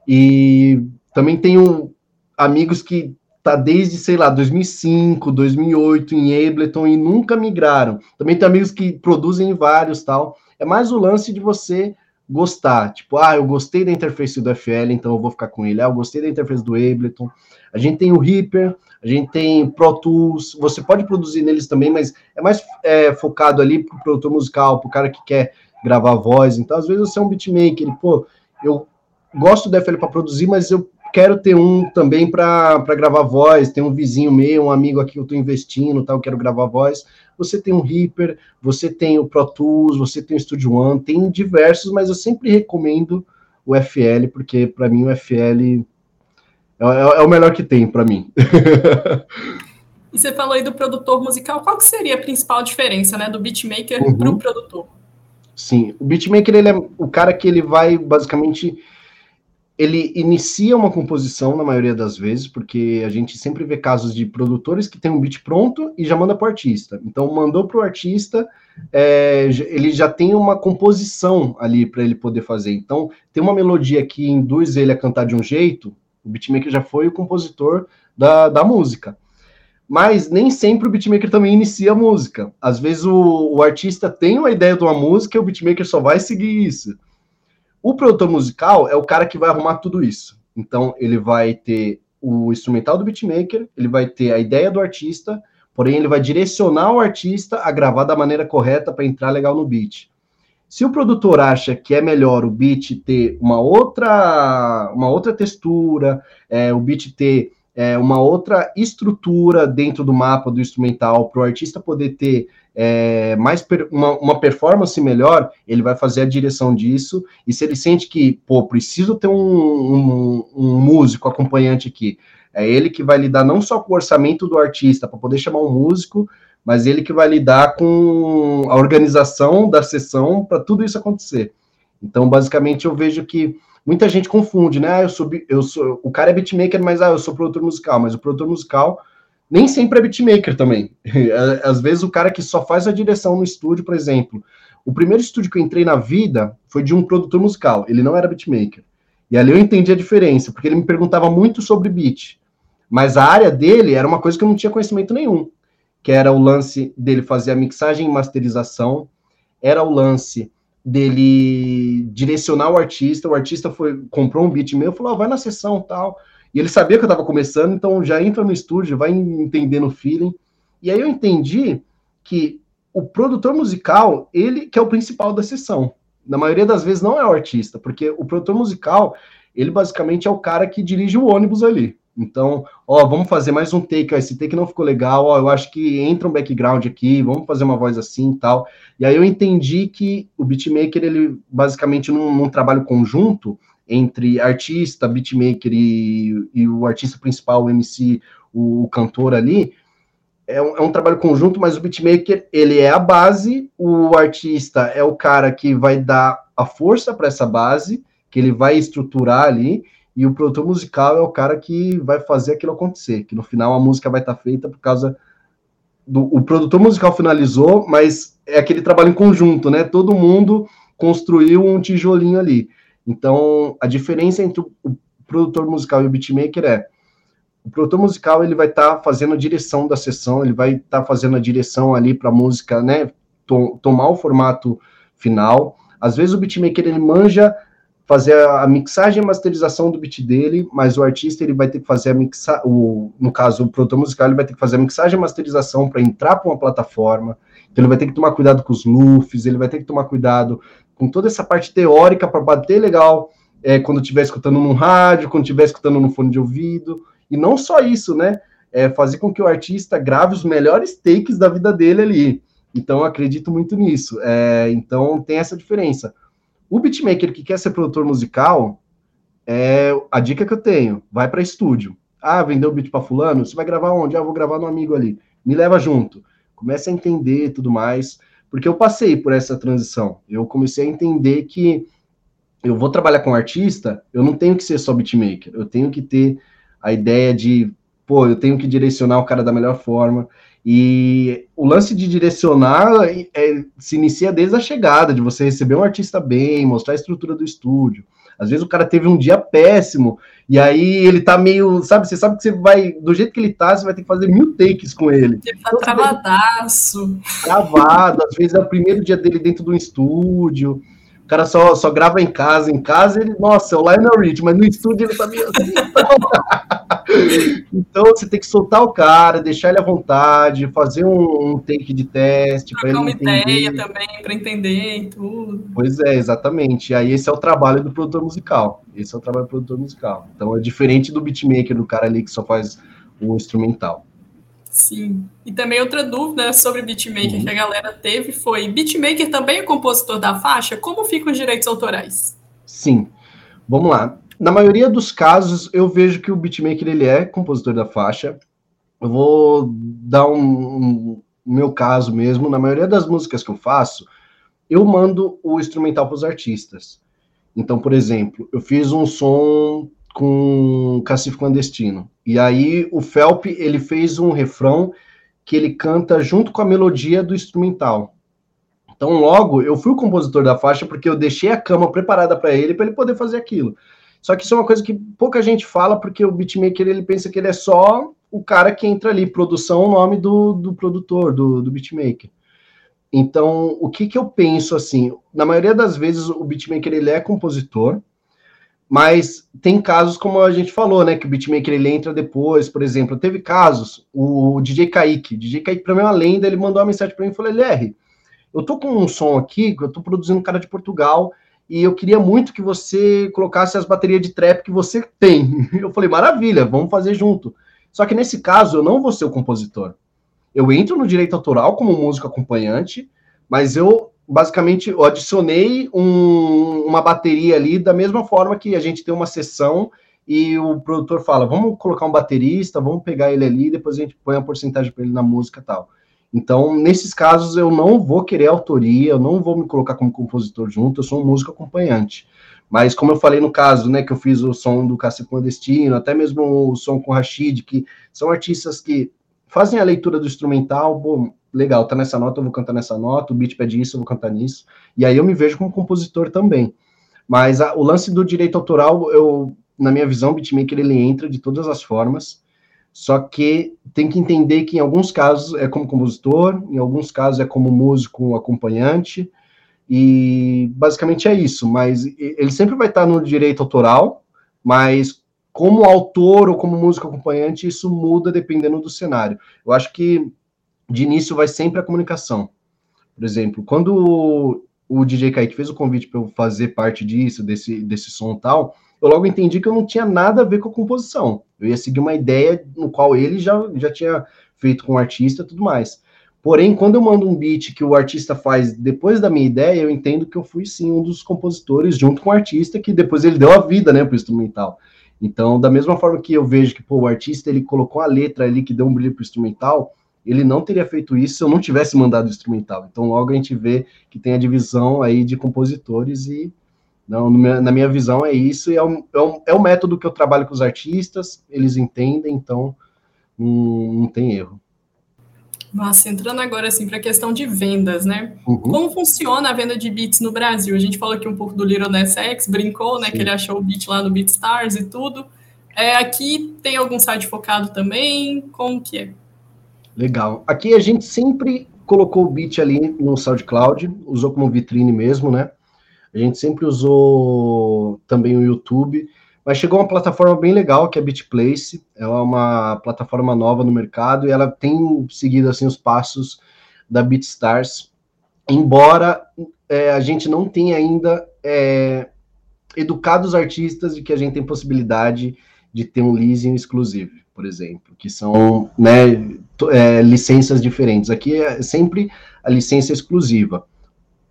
E também tenho amigos que tá desde, sei lá, 2005, 2008 em Ableton e nunca migraram. Também tem amigos que produzem vários tal. É mais o lance de você gostar. Tipo, ah, eu gostei da interface do FL, então eu vou ficar com ele. Ah, eu gostei da interface do Ableton. A gente tem o Reaper, a gente tem Pro Tools, você pode produzir neles também, mas é mais é, focado ali para o produtor musical, para o cara que quer gravar voz. Então, às vezes você é um beatmaker, ele, pô, eu gosto do FL para produzir, mas eu quero ter um também para gravar voz. Tem um vizinho meu, um amigo aqui que eu estou investindo, tal, quero gravar voz. Você tem o Reaper, você tem o Pro Tools, você tem o Studio One, tem diversos, mas eu sempre recomendo o FL, porque para mim o FL é, é, é o melhor que tem para mim. [LAUGHS] e você falou aí do produtor musical, qual que seria a principal diferença, né, do beatmaker uhum. para o produtor? Sim, o beatmaker ele é o cara que ele vai basicamente ele inicia uma composição na maioria das vezes, porque a gente sempre vê casos de produtores que tem um beat pronto e já manda para o artista. Então, mandou para o artista, é, ele já tem uma composição ali para ele poder fazer. Então, tem uma melodia que induz ele a cantar de um jeito, o beatmaker já foi o compositor da, da música. Mas nem sempre o beatmaker também inicia a música. Às vezes o, o artista tem uma ideia de uma música e o beatmaker só vai seguir isso. O produtor musical é o cara que vai arrumar tudo isso. Então, ele vai ter o instrumental do beatmaker, ele vai ter a ideia do artista, porém ele vai direcionar o artista a gravar da maneira correta para entrar legal no beat. Se o produtor acha que é melhor o beat ter uma outra, uma outra textura, é, o beat ter é, uma outra estrutura dentro do mapa do instrumental para o artista poder ter é, mais per, uma, uma, performance melhor, ele vai fazer a direção disso. E se ele sente que, pô, preciso ter um, um, um músico acompanhante aqui, é ele que vai lidar não só com o orçamento do artista para poder chamar um músico, mas ele que vai lidar com a organização da sessão para tudo isso acontecer. Então, basicamente, eu vejo que muita gente confunde, né? Ah, eu sou, eu sou, o cara é beatmaker, mas ah, eu sou produtor musical, mas o produtor musical nem sempre é beatmaker também. [LAUGHS] Às vezes o cara que só faz a direção no estúdio, por exemplo. O primeiro estúdio que eu entrei na vida foi de um produtor musical, ele não era beatmaker. E ali eu entendi a diferença, porque ele me perguntava muito sobre beat. Mas a área dele era uma coisa que eu não tinha conhecimento nenhum que era o lance dele fazer a mixagem e masterização, era o lance dele direcionar o artista, o artista foi comprou um beat meu, falou, oh, vai na sessão tal, e ele sabia que eu estava começando, então já entra no estúdio, vai entendendo o feeling, e aí eu entendi que o produtor musical, ele que é o principal da sessão, na maioria das vezes não é o artista, porque o produtor musical, ele basicamente é o cara que dirige o ônibus ali. Então, ó, vamos fazer mais um take, ó, esse take não ficou legal, ó, eu acho que entra um background aqui, vamos fazer uma voz assim e tal. E aí eu entendi que o beatmaker, ele basicamente num, num trabalho conjunto entre artista, beatmaker e, e, o artista principal, o MC, o, o cantor ali, é um, é um, trabalho conjunto, mas o beatmaker, ele é a base, o artista é o cara que vai dar a força para essa base, que ele vai estruturar ali, e o produtor musical é o cara que vai fazer aquilo acontecer, que no final a música vai estar tá feita por causa do o produtor musical finalizou, mas é aquele trabalho em conjunto, né? Todo mundo construiu um tijolinho ali. Então, a diferença entre o produtor musical e o beatmaker é o produtor musical ele vai estar tá fazendo a direção da sessão, ele vai estar tá fazendo a direção ali para a música, né, to tomar o formato final. Às vezes o beatmaker ele manja fazer a mixagem e masterização do beat dele, mas o artista ele vai ter que fazer a mixagem, no caso, o produtor musical ele vai ter que fazer a mixagem e masterização para entrar para uma plataforma. Então ele vai ter que tomar cuidado com os loops, ele vai ter que tomar cuidado com toda essa parte teórica para bater legal é, quando estiver escutando no rádio, quando estiver escutando no fone de ouvido. E não só isso, né? É fazer com que o artista grave os melhores takes da vida dele ali. Então, acredito muito nisso. É, então, tem essa diferença. O beatmaker que quer ser produtor musical, é a dica que eu tenho, vai para estúdio. Ah, vendeu o beat para fulano, você vai gravar onde? Ah, vou gravar no amigo ali. Me leva junto. Comece a entender tudo mais, porque eu passei por essa transição. Eu comecei a entender que eu vou trabalhar com artista, eu não tenho que ser só beatmaker, eu tenho que ter a ideia de, pô, eu tenho que direcionar o cara da melhor forma. E o lance de direcionar é, se inicia desde a chegada, de você receber um artista bem, mostrar a estrutura do estúdio. Às vezes o cara teve um dia péssimo, e aí ele tá meio, sabe, você sabe que você vai, do jeito que ele tá, você vai ter que fazer mil takes com ele. Ele tá então, travadaço. Travado, às vezes é o primeiro dia dele dentro do estúdio, o cara só, só grava em casa, em casa ele, nossa, o Lionel Rich, mas no estúdio ele tá meio assim, [LAUGHS] então você tem que soltar o cara, deixar ele à vontade, fazer um, um take de teste para ele uma entender. ideia também para entender e tudo. Pois é, exatamente. E aí esse é o trabalho do produtor musical. Esse é o trabalho do produtor musical. Então é diferente do beatmaker, do cara ali que só faz o instrumental. Sim. E também outra dúvida sobre beatmaker uhum. que a galera teve foi: beatmaker também é compositor da faixa? Como ficam os direitos autorais? Sim. Vamos lá. Na maioria dos casos, eu vejo que o beatmaker ele é compositor da faixa. Eu vou dar um, um meu caso mesmo. Na maioria das músicas que eu faço, eu mando o instrumental para os artistas. Então, por exemplo, eu fiz um som com Cacife Clandestino. E aí o Felp, ele fez um refrão que ele canta junto com a melodia do instrumental. Então, logo, eu fui o compositor da faixa porque eu deixei a cama preparada para ele, para ele poder fazer aquilo. Só que isso é uma coisa que pouca gente fala, porque o beatmaker ele pensa que ele é só o cara que entra ali, produção, o nome do, do produtor, do, do beatmaker. Então, o que, que eu penso assim? Na maioria das vezes, o beatmaker ele é compositor, mas tem casos como a gente falou, né? Que o beatmaker ele entra depois, por exemplo. Teve casos, o DJ Kaique, DJ Kaique para mim é uma lenda, ele mandou uma mensagem para mim e falou: LR, eu tô com um som aqui, eu tô produzindo um cara de Portugal, e eu queria muito que você colocasse as baterias de trap que você tem. [LAUGHS] Eu falei, maravilha, vamos fazer junto. Só que nesse caso, eu não vou ser o compositor. Eu entro no direito autoral como músico acompanhante, mas eu basicamente eu adicionei um, uma bateria ali da mesma forma que a gente tem uma sessão e o produtor fala, vamos colocar um baterista, vamos pegar ele ali, depois a gente põe a porcentagem para ele na música tal. Então, nesses casos, eu não vou querer autoria, eu não vou me colocar como compositor junto, eu sou um músico acompanhante. Mas, como eu falei no caso, né, que eu fiz o som do Cássio Clandestino, até mesmo o som com o Rashid, que são artistas que fazem a leitura do instrumental, bom, legal, tá nessa nota, eu vou cantar nessa nota, o beat pede isso, eu vou cantar nisso. E aí eu me vejo como compositor também. Mas a, o lance do direito autoral, eu, na minha visão, o beatmaker ele entra de todas as formas. Só que tem que entender que em alguns casos é como compositor, em alguns casos é como músico acompanhante, e basicamente é isso. Mas ele sempre vai estar no direito autoral, mas como autor ou como músico acompanhante, isso muda dependendo do cenário. Eu acho que de início vai sempre a comunicação. Por exemplo, quando o, DJ Kaique fez o convite para eu fazer parte disso, desse, desse som tal, eu logo entendi que eu não tinha nada a ver com a composição. Eu ia seguir uma ideia no qual ele já, já tinha feito com o artista e tudo mais. Porém, quando eu mando um beat que o artista faz depois da minha ideia, eu entendo que eu fui sim um dos compositores junto com o artista, que depois ele deu a vida, né, pro instrumental. Então, da mesma forma que eu vejo que pô, o artista ele colocou a letra ali que deu um brilho pro instrumental, ele não teria feito isso se eu não tivesse mandado o instrumental. Então, logo a gente vê que tem a divisão aí de compositores e não, na minha visão é isso, e é o, é, é método que eu trabalho com os artistas, eles entendem, então não, não tem erro. Nossa, entrando agora assim para a questão de vendas, né? Uhum. Como funciona a venda de beats no Brasil? A gente falou aqui um pouco do Little Ness X, brincou, né? Sim. Que ele achou o beat lá no BeatStars e tudo. É, aqui tem algum site focado também? Como que é? Legal. Aqui a gente sempre colocou o beat ali no SoundCloud, usou como vitrine mesmo, né? A gente sempre usou também o YouTube, mas chegou uma plataforma bem legal que é a BitPlace. Ela é uma plataforma nova no mercado e ela tem seguido assim os passos da BitStars, embora é, a gente não tenha ainda é, educado os artistas de que a gente tem possibilidade de ter um leasing exclusivo, por exemplo, que são né, é, licenças diferentes. Aqui é sempre a licença exclusiva.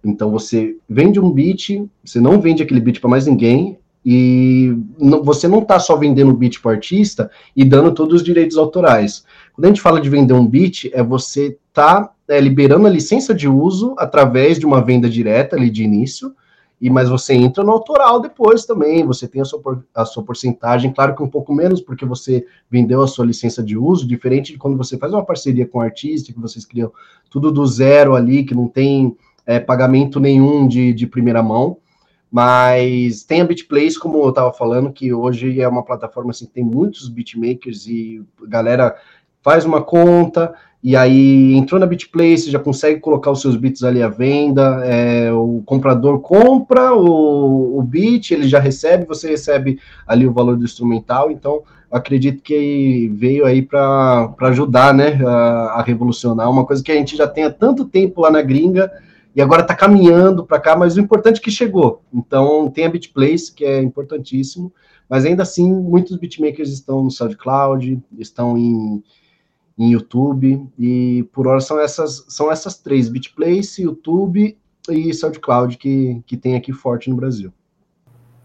Então você vende um beat, você não vende aquele beat para mais ninguém, e não, você não está só vendendo o beat para o artista e dando todos os direitos autorais. Quando a gente fala de vender um beat, é você tá é, liberando a licença de uso através de uma venda direta ali de início, e mas você entra no autoral depois também, você tem a sua, a sua porcentagem, claro que um pouco menos, porque você vendeu a sua licença de uso, diferente de quando você faz uma parceria com um artista, que vocês criam tudo do zero ali, que não tem é, pagamento nenhum de, de primeira mão. Mas tem a BitPlace, como eu estava falando, que hoje é uma plataforma assim, que tem muitos beatmakers e galera faz uma conta e aí entrou na BitPlace, já consegue colocar os seus bits ali à venda, é, o comprador compra o, o beat, ele já recebe, você recebe ali o valor do instrumental, então acredito que veio aí para ajudar, né, a, a revolucionar, uma coisa que a gente já tem há tanto tempo lá na gringa, e agora está caminhando para cá, mas o importante é que chegou. Então, tem a BitPlace, que é importantíssimo, mas ainda assim, muitos beatmakers estão no SoundCloud, estão em, em YouTube, e por hora são essas, são essas três, BitPlace, YouTube e SoundCloud, que, que tem aqui forte no Brasil.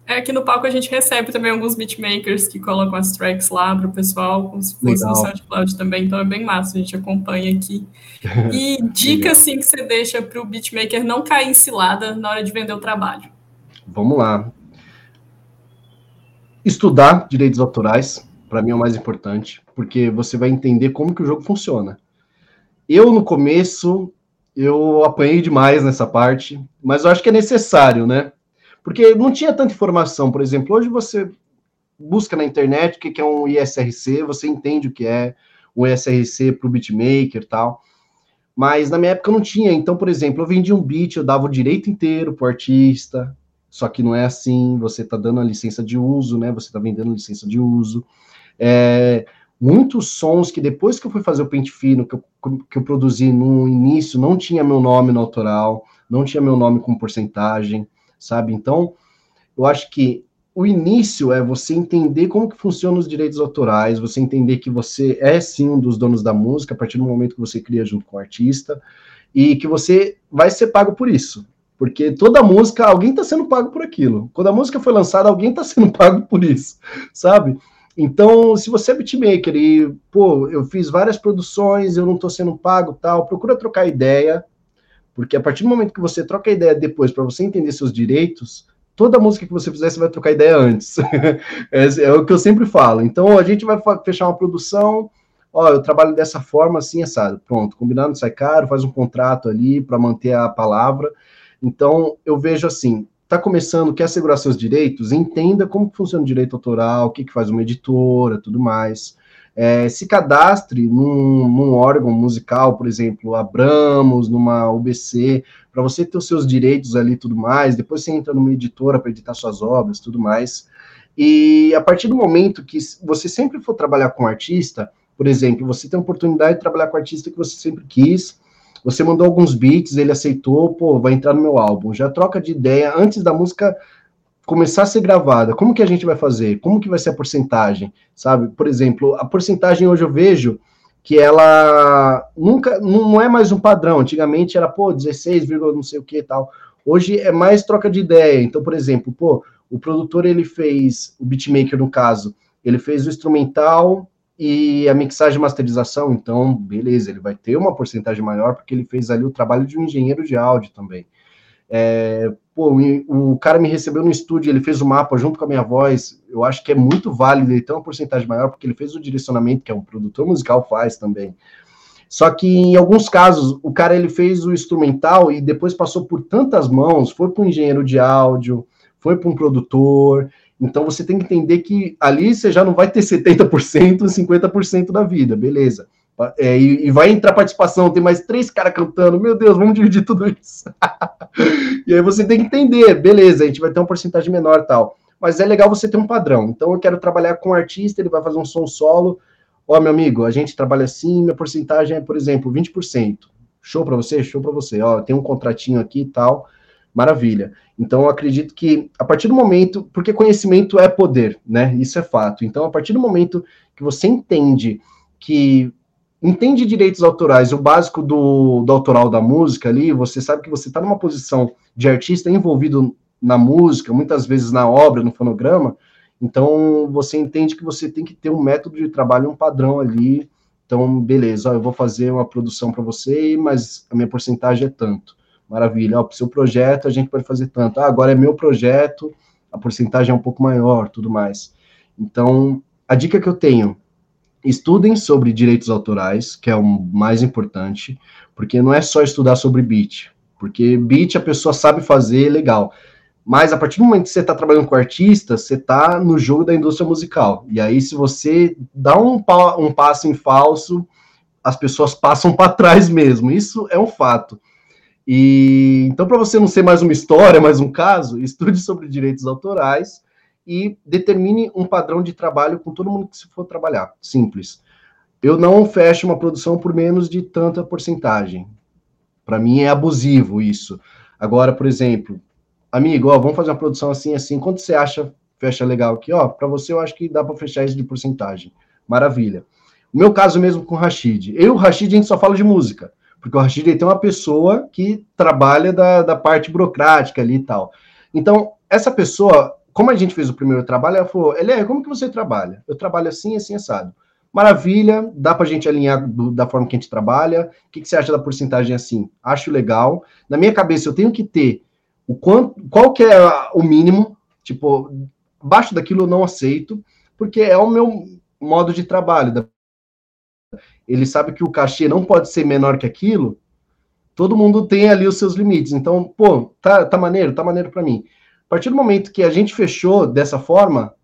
É, aqui no palco a gente recebe também alguns beatmakers que colocam as tracks lá para o pessoal, como se fosse Legal. no SoundCloud também, então é bem massa, a gente acompanha aqui. [LAUGHS] E dica, assim, que você deixa para o beatmaker não cair em cilada na hora de vender o trabalho. Vamos lá. Estudar direitos autorais, para mim é o mais importante, porque você vai entender como que o jogo funciona. Eu, no começo, eu apanhei demais nessa parte, mas eu acho que é necessário, né? Porque não tinha tanta informação, por exemplo, hoje você busca na internet o que é um ISRC, você entende o que é um ISRC para o beatmaker e tal. Mas na minha época não tinha. Então, por exemplo, eu vendia um beat, eu dava o direito inteiro para o artista, só que não é assim, você está dando a licença de uso, né? Você está vendendo licença de uso. É, muitos sons que depois que eu fui fazer o pente fino, que eu, que eu produzi no início, não tinha meu nome no autoral, não tinha meu nome com porcentagem sabe? Então, eu acho que o início é você entender como que funcionam os direitos autorais, você entender que você é sim um dos donos da música a partir do momento que você cria junto com o artista e que você vai ser pago por isso. Porque toda música, alguém está sendo pago por aquilo. Quando a música foi lançada, alguém está sendo [LAUGHS] pago por isso, sabe? Então, se você é beatmaker e, pô, eu fiz várias produções, eu não estou sendo pago tal, procura trocar ideia, porque a partir do momento que você troca ideia depois para você entender seus direitos, toda música que você fizer, você vai trocar ideia antes. [LAUGHS] é, é, o que eu sempre falo. Então, a gente vai fechar uma produção, ó, eu trabalho dessa forma, assim, assado. Pronto, combinado, sai caro, faz um contrato ali para manter a palavra. Então, eu vejo assim, tá começando, quer assegurar seus direitos, entenda como funciona o direito autoral, o que, que faz uma editora, tudo mais é, se cadastre num, num, órgão musical, por exemplo, Abramos, numa UBC, para você ter os seus direitos ali tudo mais. Depois você entra numa editora para editar suas obras, tudo mais. E a partir do momento que você sempre for trabalhar com artista, por exemplo, você tem a oportunidade de trabalhar com artista que você sempre quis, você mandou alguns beats, ele aceitou, pô, vai entrar no meu álbum. Já troca de ideia antes da música começar a ser gravada, como que a gente vai fazer? Como que vai ser a porcentagem? Sabe? Por exemplo, a porcentagem hoje eu vejo que ela nunca não é mais um padrão. Antigamente era, pô, 16, não sei o que e tal. Hoje é mais troca de ideia. Então, por exemplo, pô, o produtor ele fez, o beatmaker no caso, ele fez o instrumental e a mixagem e masterização, então, beleza, ele vai ter uma porcentagem maior porque ele fez ali o trabalho de um engenheiro de áudio também. É, pô, o, cara me recebeu no estúdio, ele fez o mapa junto com a minha voz, eu acho que é muito válido ele ter uma porcentagem maior porque ele fez o direcionamento, que é um produtor musical faz também. Só que em alguns casos, o cara ele fez o instrumental e depois passou por tantas mãos, foi para um engenheiro de áudio, foi para um produtor, então você tem que entender que ali você já não vai ter 70%, 50% da vida, beleza. É, e, e, vai entrar participação, tem mais três caras cantando, meu Deus, vamos dividir tudo isso. [LAUGHS] e aí você tem que entender, beleza, a gente vai ter uma porcentagem menor tal. Mas é legal você ter um padrão. Então eu quero trabalhar com um artista, ele vai fazer um som solo. Ó, meu amigo, a gente trabalha assim, minha porcentagem é, por exemplo, 20%. Show para você? Show para você. Ó, tem um contratinho aqui e tal. Maravilha. Então, eu acredito que a partir do momento, porque conhecimento é poder, né? Isso é fato. Então, a partir do momento que você entende que entende direitos autorais, o básico do, do autoral da música ali, você sabe que você está numa posição de artista envolvido na música, muitas vezes na obra, no fonograma, então você entende que você tem que ter um método de trabalho, um padrão ali. Então, beleza, ó, eu vou fazer uma produção para você, mas a minha porcentagem é tanto. Maravilha. Para o seu projeto, a gente pode fazer tanto. Ah, agora é meu projeto, a porcentagem é um pouco maior, tudo mais. Então, a dica que eu tenho, estudem sobre direitos autorais, que é o mais importante, porque não é só estudar sobre beat, porque beat a pessoa sabe fazer legal. Mas a partir do momento que você está trabalhando com artista, você está no jogo da indústria musical. E aí, se você dá um, um passo em falso, as pessoas passam para trás mesmo. Isso é um fato. E então, para você não ser mais uma história, mais um caso, [LAUGHS] estude sobre direitos autorais e determine um padrão de trabalho com todo mundo que se for trabalhar. Simples. Eu não fecho uma produção por menos de tanta porcentagem. Para mim é abusivo isso. Agora, por exemplo, amigo, ó, vamos fazer uma produção assim, assim. Quanto você acha fecha legal aqui? Ó, para você eu acho que dá para fechar isso de porcentagem. Maravilha. O meu caso mesmo com o Rashid. Eu e o Rashid a gente só fala de música. Porque o Rashid tem uma pessoa que trabalha da, da parte burocrática ali e tal. Então, essa pessoa, como a gente fez o primeiro trabalho, ela falou: Ele como que você trabalha? Eu trabalho assim, assim, assado. Maravilha, dá para a gente alinhar do, da forma que a gente trabalha. O que, que, você acha da porcentagem assim? Acho legal. Na minha cabeça, eu tenho que ter o quanto, qual que é o mínimo, tipo, abaixo daquilo eu não aceito, porque é o meu modo de trabalho, da ele sabe que o cachê não pode ser menor que aquilo, todo mundo tem ali os seus limites. Então, pô, tá, tá maneiro, tá maneiro para mim. A partir do momento que a gente fechou dessa forma,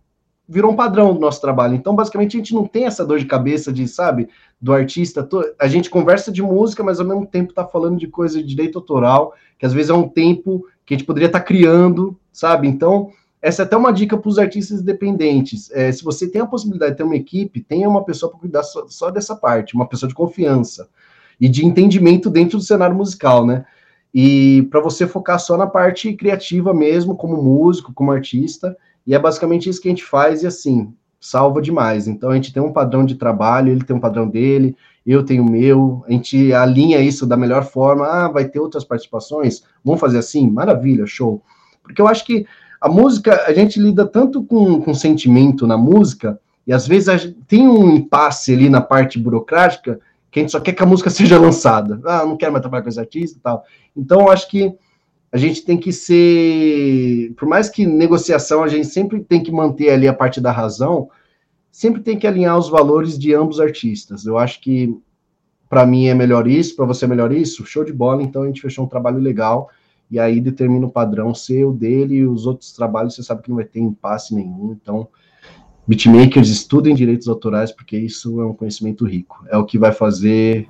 virou um padrão do nosso trabalho. Então, basicamente, a gente não tem essa dor de cabeça de, sabe, do artista. A gente conversa de música, mas ao mesmo tempo tá falando de coisa de direito autoral, que às vezes é um tempo que a gente poderia estar tá criando, sabe? Então, essa é até uma dica para os artistas independentes. É, se você tem a possibilidade de ter uma equipe, tenha uma pessoa para cuidar só, só, dessa parte, uma pessoa de confiança e de entendimento dentro do cenário musical, né? E para você focar só na parte criativa mesmo, como músico, como artista, e é basicamente isso que a gente faz, e assim, salva demais. Então a gente tem um padrão de trabalho, ele tem um padrão dele, eu tenho o meu, a gente alinha isso da melhor forma. Ah, vai ter outras participações? Vamos fazer assim? Maravilha, show. Porque eu acho que a música, a gente lida tanto com, com sentimento na música, e às vezes gente, tem um impasse ali na parte burocrática, que a gente só quer que a música [LAUGHS] seja lançada. Ah, não quero mais trabalhar com esse artista e tal. Então, acho que a gente tem que ser, por mais que negociação, a gente sempre tem que manter ali a parte da razão, sempre tem que alinhar os valores de ambos artistas. Eu acho que para mim é melhor isso, para você é melhor isso, show de bola. Então a gente fechou um trabalho legal e aí determina o padrão seu, dele, e os outros trabalhos você sabe que não vai ter impasse nenhum. Então, beatmakers estudem direitos autorais, porque isso é um conhecimento rico. É o que vai fazer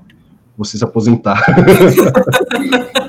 você se aposentar. [LAUGHS]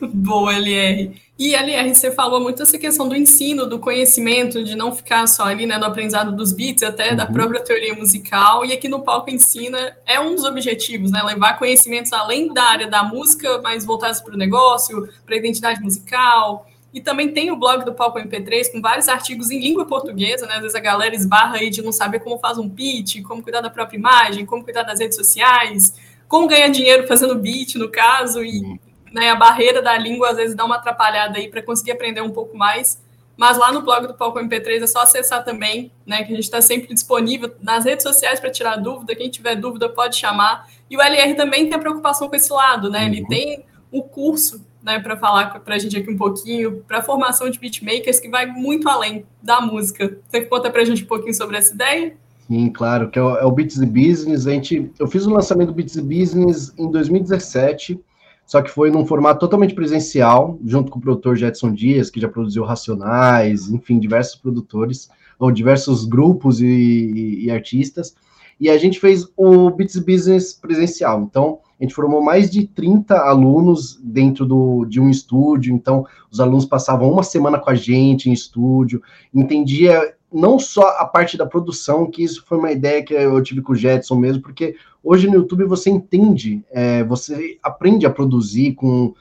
[LAUGHS] Boa, LR. E, LR, você falou muito essa questão do ensino, do conhecimento, de não ficar só ali né, no aprendizado dos beats, até uhum. da própria teoria musical. E aqui no Palco Ensina é um dos objetivos, né? Levar conhecimentos além da área da música, mas voltados para o negócio, para a identidade musical, E também tem o blog do Palco MP3 com vários artigos em língua portuguesa, né? Às vezes a galera esbarra aí de não saber como faz um pitch, como cuidar da própria imagem, como cuidar das redes sociais, como ganhar dinheiro fazendo beat, no caso, e uhum. Né, a barreira da língua às vezes dá uma atrapalhada aí para conseguir aprender um pouco mais. Mas lá no blog do Palco MP3 é só acessar também, né? Que a gente está sempre disponível nas redes sociais para tirar dúvida. Quem tiver dúvida pode chamar. E o LR também tem a preocupação com esse lado, né? Ele uhum. tem o curso né, para falar para a gente aqui um pouquinho, para a formação de beatmakers, que vai muito além da música. Você conta para a gente um pouquinho sobre essa ideia? Sim, claro, que é o, é o Beats Business. A gente, eu fiz o lançamento do Beats Business em 2017, só que foi num formato totalmente presencial, junto com o produtor Jetson Dias, que já produziu Racionais, enfim, diversos produtores, ou diversos grupos e, e, e artistas. E a gente fez o Beats Business presencial. Então, a gente formou mais de 30 alunos dentro do, de um estúdio, então os alunos passavam uma semana com a gente em estúdio, entendia não só a parte da produção, que isso foi uma ideia que eu tive com o Jetson mesmo, porque hoje no YouTube você entende, é, você aprende a produzir com,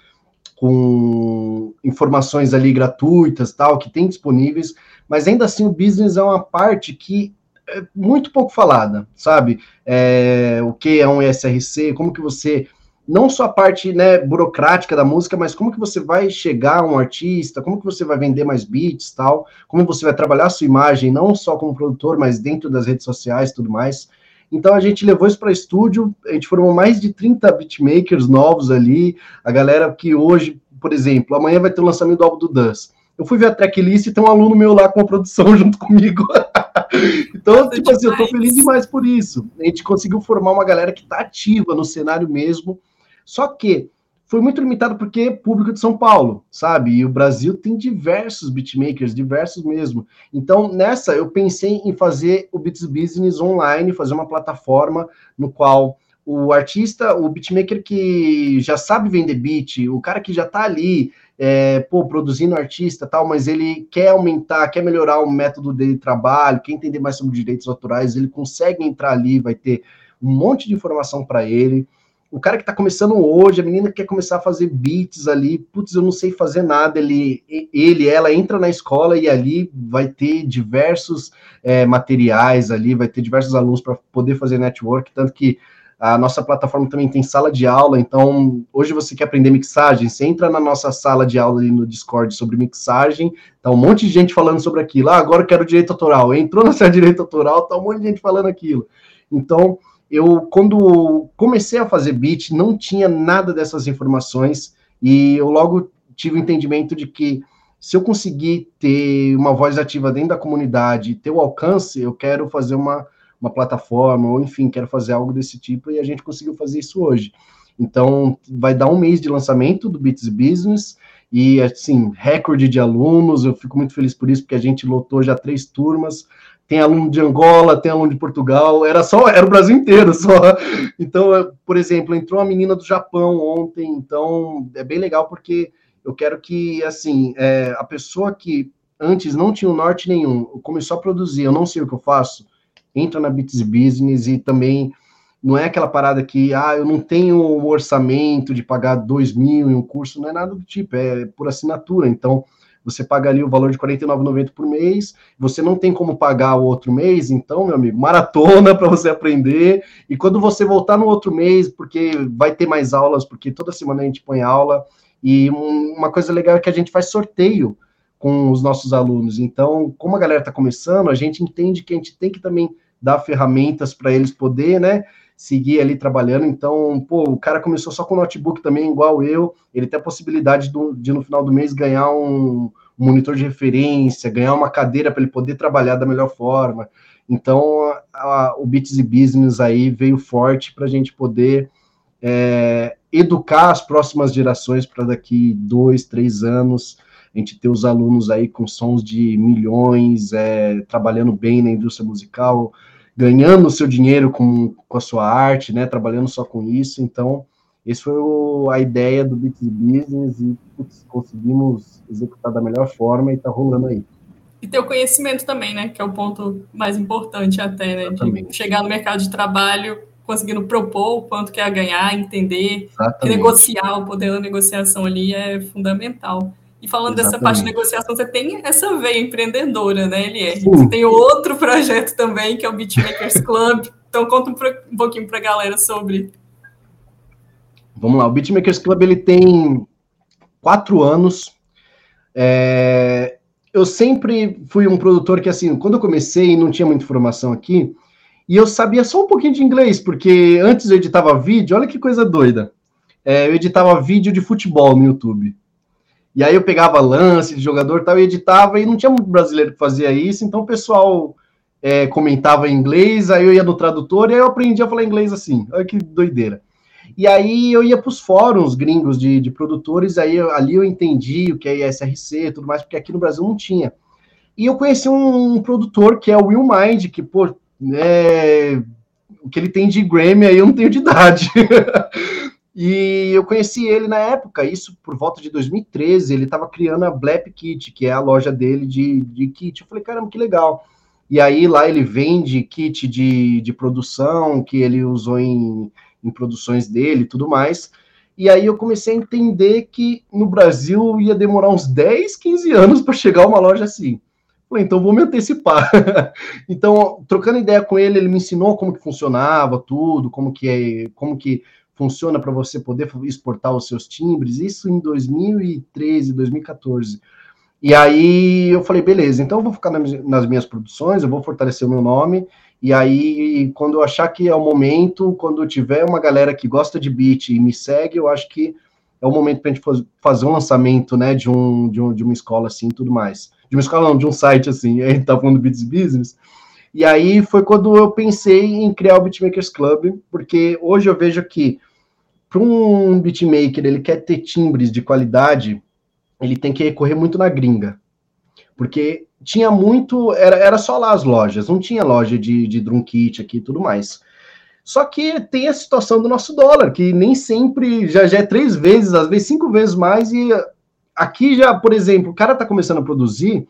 com informações ali gratuitas, tal, que tem disponíveis, mas ainda assim o business é uma parte que é muito pouco falada, sabe? É, o que é um SRC, como que você não só a parte né, burocrática da música, mas como que você vai chegar a um artista, como que você vai vender mais beats, tal, como você vai trabalhar a sua imagem, não só como produtor, mas dentro das redes sociais e tudo mais. Então a gente levou isso para estúdio, a gente formou mais de 30 beatmakers novos ali, a galera que hoje, por exemplo, amanhã vai ter o lançamento do álbum do Dance. Eu fui ver a tracklist e tem um aluno meu lá com a produção [LAUGHS] junto comigo. então, tipo assim, eu tô feliz demais por isso. A gente conseguiu formar uma galera que tá ativa no cenário mesmo. Só que foi muito limitado porque é público de São Paulo, sabe? E o Brasil tem diversos beatmakers, diversos mesmo. Então, nessa, eu pensei em fazer o Beats Business online, fazer uma plataforma no qual o artista, o beatmaker que já sabe vender beat, o cara que já tá ali, é, pô, produzindo artista tal, mas ele quer aumentar, quer melhorar o método dele de trabalho, quer entender mais sobre direitos autorais, ele consegue entrar ali, vai ter um monte de informação para ele. O cara que está começando hoje, a menina que quer começar a fazer beats ali, putz, eu não sei fazer nada, ele, ele ela entra na escola e ali vai ter diversos é, materiais ali, vai ter diversos alunos para poder fazer network, tanto que a nossa plataforma também tem sala de aula, então hoje você quer aprender mixagem, você entra na nossa sala de aula ali no Discord sobre mixagem, tá um monte de gente falando sobre aquilo. Ah, agora eu quero direito autoral. Entrou na sala de direito autoral, tá um monte de gente falando aquilo. Então, eu quando comecei a fazer beat, não tinha nada dessas informações e eu logo tive o entendimento de que se eu conseguir ter uma voz ativa dentro da comunidade, ter o alcance, eu quero fazer uma uma plataforma, ou enfim, quero fazer algo desse tipo, e a gente conseguiu fazer isso hoje. Então, vai dar um mês de lançamento do Beats Business, e assim, recorde de alunos, eu fico muito feliz por isso, porque a gente lotou já três turmas, tem aluno de Angola, tem aluno de Portugal, era só, era o Brasil inteiro só. Então, por exemplo, entrou uma menina do Japão ontem, então é bem legal porque eu quero que, assim, é, a pessoa que antes não tinha o norte nenhum, começou a produzir, eu não sei o que eu faço, entra na Bits Business e também não é aquela parada que, ah, eu não tenho o orçamento de pagar dois mil em um curso, não é nada do tipo, é por assinatura. Então, você paga ali o valor de R$ 49,90 por mês, você não tem como pagar o outro mês, então, meu amigo, maratona [LAUGHS] para você aprender. E quando você voltar no outro mês, porque vai ter mais aulas, porque toda semana a gente põe aula. E uma coisa legal é que a gente faz sorteio com os nossos alunos. Então, como a galera está começando, a gente entende que a gente tem que também dar ferramentas para eles poder, né, seguir ali trabalhando. Então, pô, o cara começou só com notebook também, igual eu, ele tem a possibilidade de, de no final do mês ganhar um, monitor de referência, ganhar uma cadeira para ele poder trabalhar da melhor forma. Então, a, o Bits e Business aí veio forte para a gente poder é, educar as próximas gerações para daqui dois, três anos a gente ter os alunos aí com sons de milhões, é, trabalhando bem na indústria musical, ganhando o seu dinheiro com, com a sua arte, né, trabalhando só com isso. Então, esse foi o, a ideia do Beats Business e putz, conseguimos executar da melhor forma e está rolando aí. E ter o conhecimento também, né, que é o ponto mais importante até, né, Exatamente. de chegar no mercado de trabalho conseguindo propor o quanto quer ganhar, entender, negociar, o poder da negociação ali é fundamental. E falando Exatamente. dessa parte de negociação, você tem essa veia empreendedora, né, Elier? Você tem outro projeto também, que é o Beatmakers Club. Então conta um, um pouquinho para a galera sobre. Vamos lá, o Beatmakers Club ele tem quatro anos. É... Eu sempre fui um produtor que, assim, quando eu comecei, não tinha muita informação aqui, e eu sabia só um pouquinho de inglês, porque antes eu editava vídeo, olha que coisa doida. É, eu editava vídeo de futebol no YouTube. E aí eu pegava lance de jogador tal, e editava, e não tinha muito brasileiro que fazia isso, então o pessoal é, comentava em inglês, aí eu ia no tradutor, e aí eu aprendi a falar inglês assim. Olha que doideira. E aí eu ia para os fóruns gringos de, de produtores, aí eu, ali eu entendi o que é SRC e tudo mais, porque aqui no Brasil não tinha. E eu conheci um, um produtor que é o Will Mind, que, pô, é, o que ele tem de Grammy aí eu não tenho de idade. [LAUGHS] E eu conheci ele na época, isso por volta de 2013. Ele estava criando a Blap Kit, que é a loja dele de, de kit. Eu falei, caramba, que legal. E aí lá ele vende kit de, de produção que ele usou em, em produções dele e tudo mais. E aí eu comecei a entender que no Brasil ia demorar uns 10, 15 anos para chegar uma loja assim. Falei, então vou me antecipar. [LAUGHS] então, trocando ideia com ele, ele me ensinou como que funcionava tudo, como que é, como que funciona para você poder exportar os seus timbres, isso em 2013, 2014. E aí eu falei, beleza, então eu vou ficar nas minhas produções, eu vou fortalecer o meu nome, e aí quando eu achar que é o momento, quando tiver uma galera que gosta de beat e me segue, eu acho que é o momento para a gente fazer um lançamento, né, de, um, de, um, de uma escola assim, tudo mais. De uma escola não, de um site assim, [LAUGHS] a gente tá falando do Beats Business, e aí foi quando eu pensei em criar o Beatmakers Club, porque hoje eu vejo que para um beatmaker ele quer ter timbres de qualidade, ele tem que recorrer muito na gringa. Porque tinha muito, era, era só lá as lojas, não tinha loja de, de drum kit aqui e tudo mais. Só que tem a situação do nosso dólar, que nem sempre, já, já é três vezes, às vezes cinco vezes mais, e aqui já, por exemplo, o cara está começando a produzir,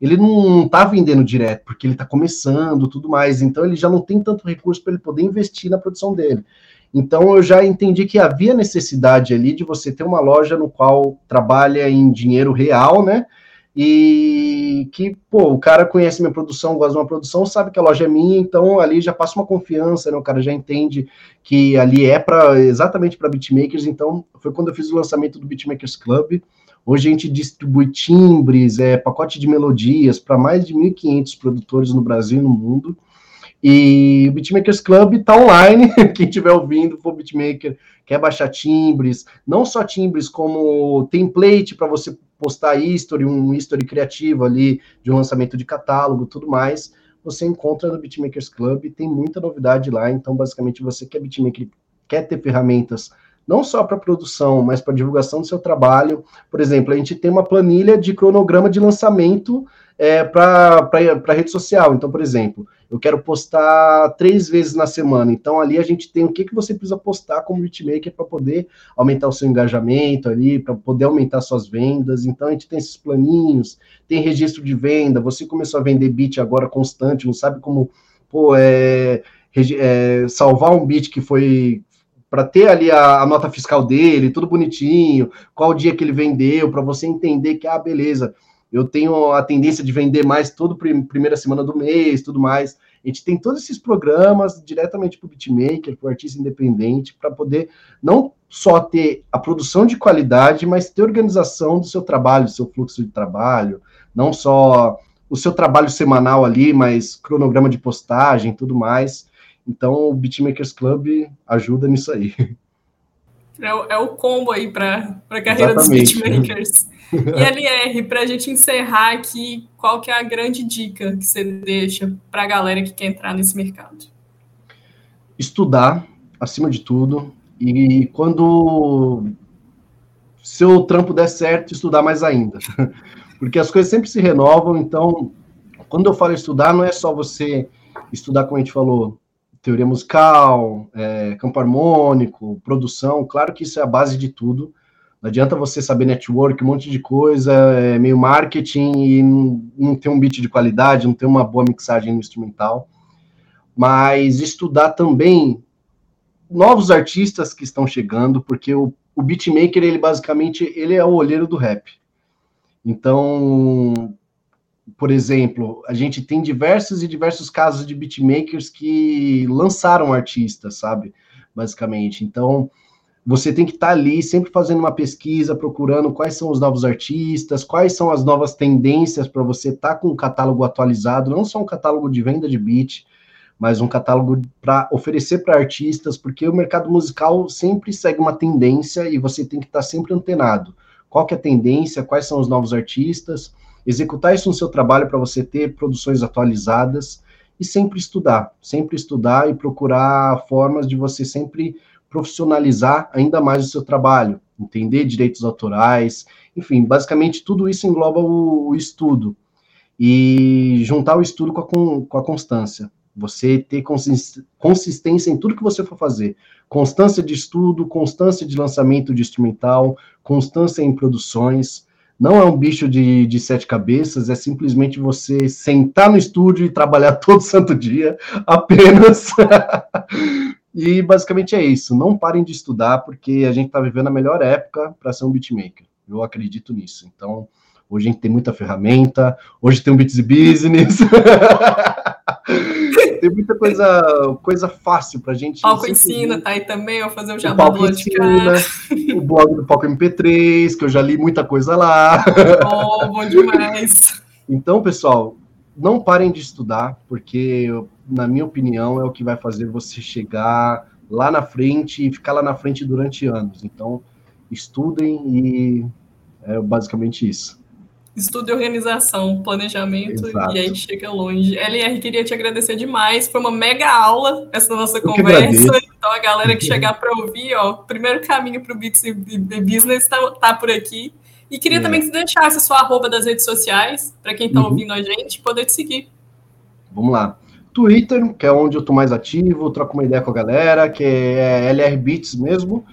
ele não está vendendo direto, porque ele está começando tudo mais, então ele já não tem tanto recurso para ele poder investir na produção dele. Então eu já entendi que havia necessidade ali de você ter uma loja no qual trabalha em dinheiro real, né? E que, pô, o cara conhece minha produção, gosta de uma produção, sabe que a loja é minha, então ali já passa uma confiança, né? O cara já entende que ali é para exatamente para beatmakers. Então foi quando eu fiz o lançamento do Beatmakers Club. Hoje a gente distribui timbres, é, pacote de melodias para mais de 1.500 produtores no Brasil e no mundo. E o Beatmakers Club está online, [LAUGHS] quem estiver ouvindo, for Beatmaker, quer baixar timbres, não só timbres, como template para você postar history, um history criativo ali, de um lançamento de catálogo, tudo mais, você encontra no Beatmakers Club, tem muita novidade lá, então basicamente você que é beatmaker, quer ter ferramentas não só para produção, mas para divulgação do seu trabalho. Por exemplo, a gente tem uma planilha de cronograma de lançamento é, para a rede social. Então, por exemplo, eu quero postar três vezes na semana. Então, ali a gente tem o que, que você precisa postar como beatmaker para poder aumentar o seu engajamento ali, para poder aumentar suas vendas. Então, a gente tem esses planinhos, tem registro de venda. Você começou a vender beat agora constante, não sabe como pô, é, é, salvar um beat que foi para ter ali a, a, nota fiscal dele, tudo bonitinho, qual dia que ele vendeu, para você entender que, ah, beleza, eu tenho a tendência de vender mais toda primeira semana do mês, tudo mais. A gente tem todos esses programas diretamente para o beatmaker, para o artista independente, para poder não só ter a produção de qualidade, mas ter organização do seu trabalho, do seu fluxo de trabalho, não só o seu trabalho semanal ali, mas cronograma de postagem, tudo mais. Então, o Beatmakers Club ajuda nisso aí. É o, é o combo aí para a carreira Exatamente. dos beatmakers. E LR, para a gente encerrar aqui, qual que é a grande dica que você deixa para a galera que quer entrar nesse mercado? Estudar, acima de tudo, e quando seu trampo der certo, estudar mais ainda. [LAUGHS] Porque as coisas sempre se renovam, então, quando eu falo estudar, não é só você estudar, como a gente falou, teoria musical, é, campo harmônico, produção, claro que isso é a base de tudo, não adianta você saber network, um monte de coisa, é meio marketing e não, ter um beat de qualidade, não ter uma boa mixagem no instrumental. Mas estudar também novos artistas que estão chegando, porque o, o beatmaker, ele basicamente, ele é o olheiro do rap. Então, por exemplo, a gente tem diversos e diversos casos de beatmakers que lançaram artistas, sabe? Basicamente. Então, você tem que estar tá ali sempre fazendo uma pesquisa, procurando quais são os novos artistas, quais são as novas tendências para você estar tá com o catálogo atualizado, não só um catálogo de venda de beat, mas um catálogo para oferecer para artistas, porque o mercado musical sempre segue uma tendência e você tem que estar tá sempre antenado. Qual que é a tendência, quais são os novos artistas, executar isso no seu trabalho para você ter produções atualizadas e sempre estudar, sempre estudar e procurar formas de você sempre profissionalizar ainda mais o seu trabalho, entender direitos autorais, enfim, basicamente tudo isso engloba o, o estudo e juntar o estudo com a, com a constância. Você ter consistência em tudo que você for fazer. Constância de estudo, constância de lançamento de instrumental, constância em produções. Não é um bicho de, de sete cabeças, é simplesmente você sentar no estúdio e trabalhar [LAUGHS] todo santo dia, apenas. [LAUGHS] e basicamente é isso. Não parem de estudar, porque a gente está vivendo a melhor época para ser um beatmaker. Eu acredito nisso. Então, hoje a gente tem muita ferramenta, hoje tem um Beats Business. [LAUGHS] tem muita coisa, coisa fácil pra gente. Palco Ensina tá aí também, vou fazer o jabá do ensina, O blog do Palco MP3, que eu já li muita coisa lá. Oh, bom demais. Então, pessoal, não parem de estudar, porque, na minha opinião, é o que vai fazer você chegar lá na frente e ficar lá na frente durante anos. Então, estudem e é basicamente isso estudo e organização, planejamento, Exato. e aí chega longe. LR, queria te agradecer demais, foi uma mega aula essa nossa Eu conversa. Então, a galera que [LAUGHS] chegar para ouvir, ó, o primeiro caminho para o Business está tá por aqui. E queria é. também que você deixasse a sua arroba das redes sociais, para quem está uhum. ouvindo a gente, poder te seguir. Vamos lá. Twitter, que é onde eu estou mais ativo, troco uma ideia com a galera, que é LR Beats mesmo.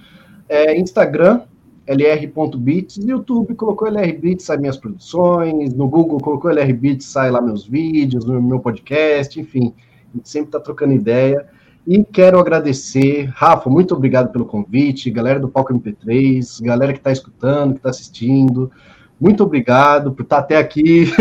É, Instagram, lr.bits, no YouTube colocou lrbits, sai minhas produções, no Google colocou lrbits, sai lá meus vídeos, no meu podcast, enfim, a gente sempre está trocando ideia. E quero agradecer, Rafa, muito obrigado pelo convite, galera do Palco MP3, galera que está escutando, que está assistindo, muito obrigado por estar tá até aqui,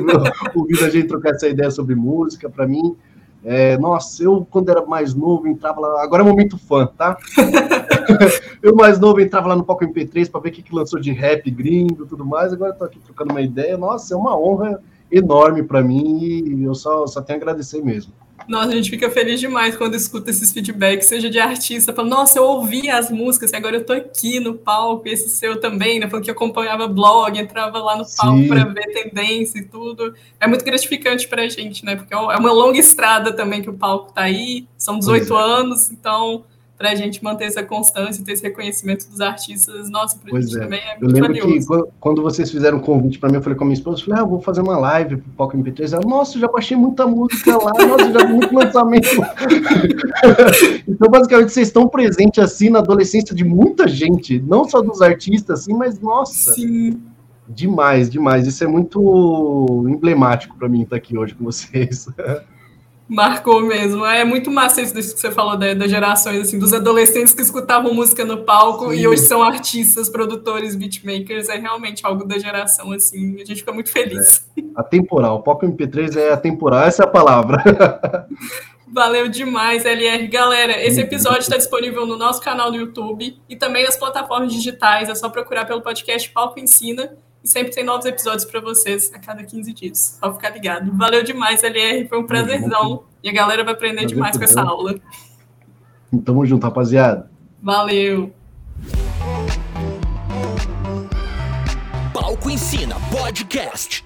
[LAUGHS] ouvindo a gente trocar essa ideia sobre música, para mim, é, nossa, eu quando era mais novo entrava lá, agora é momento fã, tá? [LAUGHS] eu mais novo entrava lá no Palco MP3 para ver o que, que lançou de rap gringo e tudo mais, agora estou aqui trocando uma ideia, nossa, é uma honra enorme para mim e eu só, só tenho a agradecer mesmo. Nossa, a gente fica feliz demais quando escuta esses feedbacks, seja de artista, falando, nossa, eu ouvi as músicas e agora eu tô aqui no palco, esse seu também, né? Falando que acompanhava blog, entrava lá no palco para ver tendência e tudo. É muito gratificante pra gente, né? Porque é uma longa estrada também que o palco tá aí, são 18 é. anos, então para a gente manter essa constância, ter esse reconhecimento dos artistas, nossa, para a gente é. também é muito Eu lembro valioso. que quando vocês fizeram um convite para mim, eu falei com a minha esposa, eu falei, ah, vou fazer uma live pro Poco MP3. Ela, nossa, já baixei muita música lá, [LAUGHS] nossa, já vi muito lançamento. [LAUGHS] então, basicamente, vocês estão presentes assim na adolescência de muita gente, não só dos artistas, assim, mas nossa. Sim. Demais, demais. Isso é muito emblemático para mim estar aqui hoje com vocês. [LAUGHS] Marcou mesmo. É muito massa isso que você falou das da gerações, assim, dos adolescentes que escutavam música no palco Sim. e hoje são artistas, produtores, beatmakers. É realmente algo da geração, assim. A gente fica muito feliz. É. Atemporal. O Palco MP3 é atemporal. Essa é a palavra. [LAUGHS] Valeu demais, LR. Galera, esse episódio está disponível no nosso canal do YouTube e também nas plataformas digitais. É só procurar pelo podcast Palco Ensina. E sempre tem novos episódios para vocês a cada 15 dias. Só ficar ligado. Valeu demais, LR. Foi um prazerzão. E a galera vai aprender Prazer demais com essa aula. Tamo junto, rapaziada. Valeu. Palco Ensina Podcast.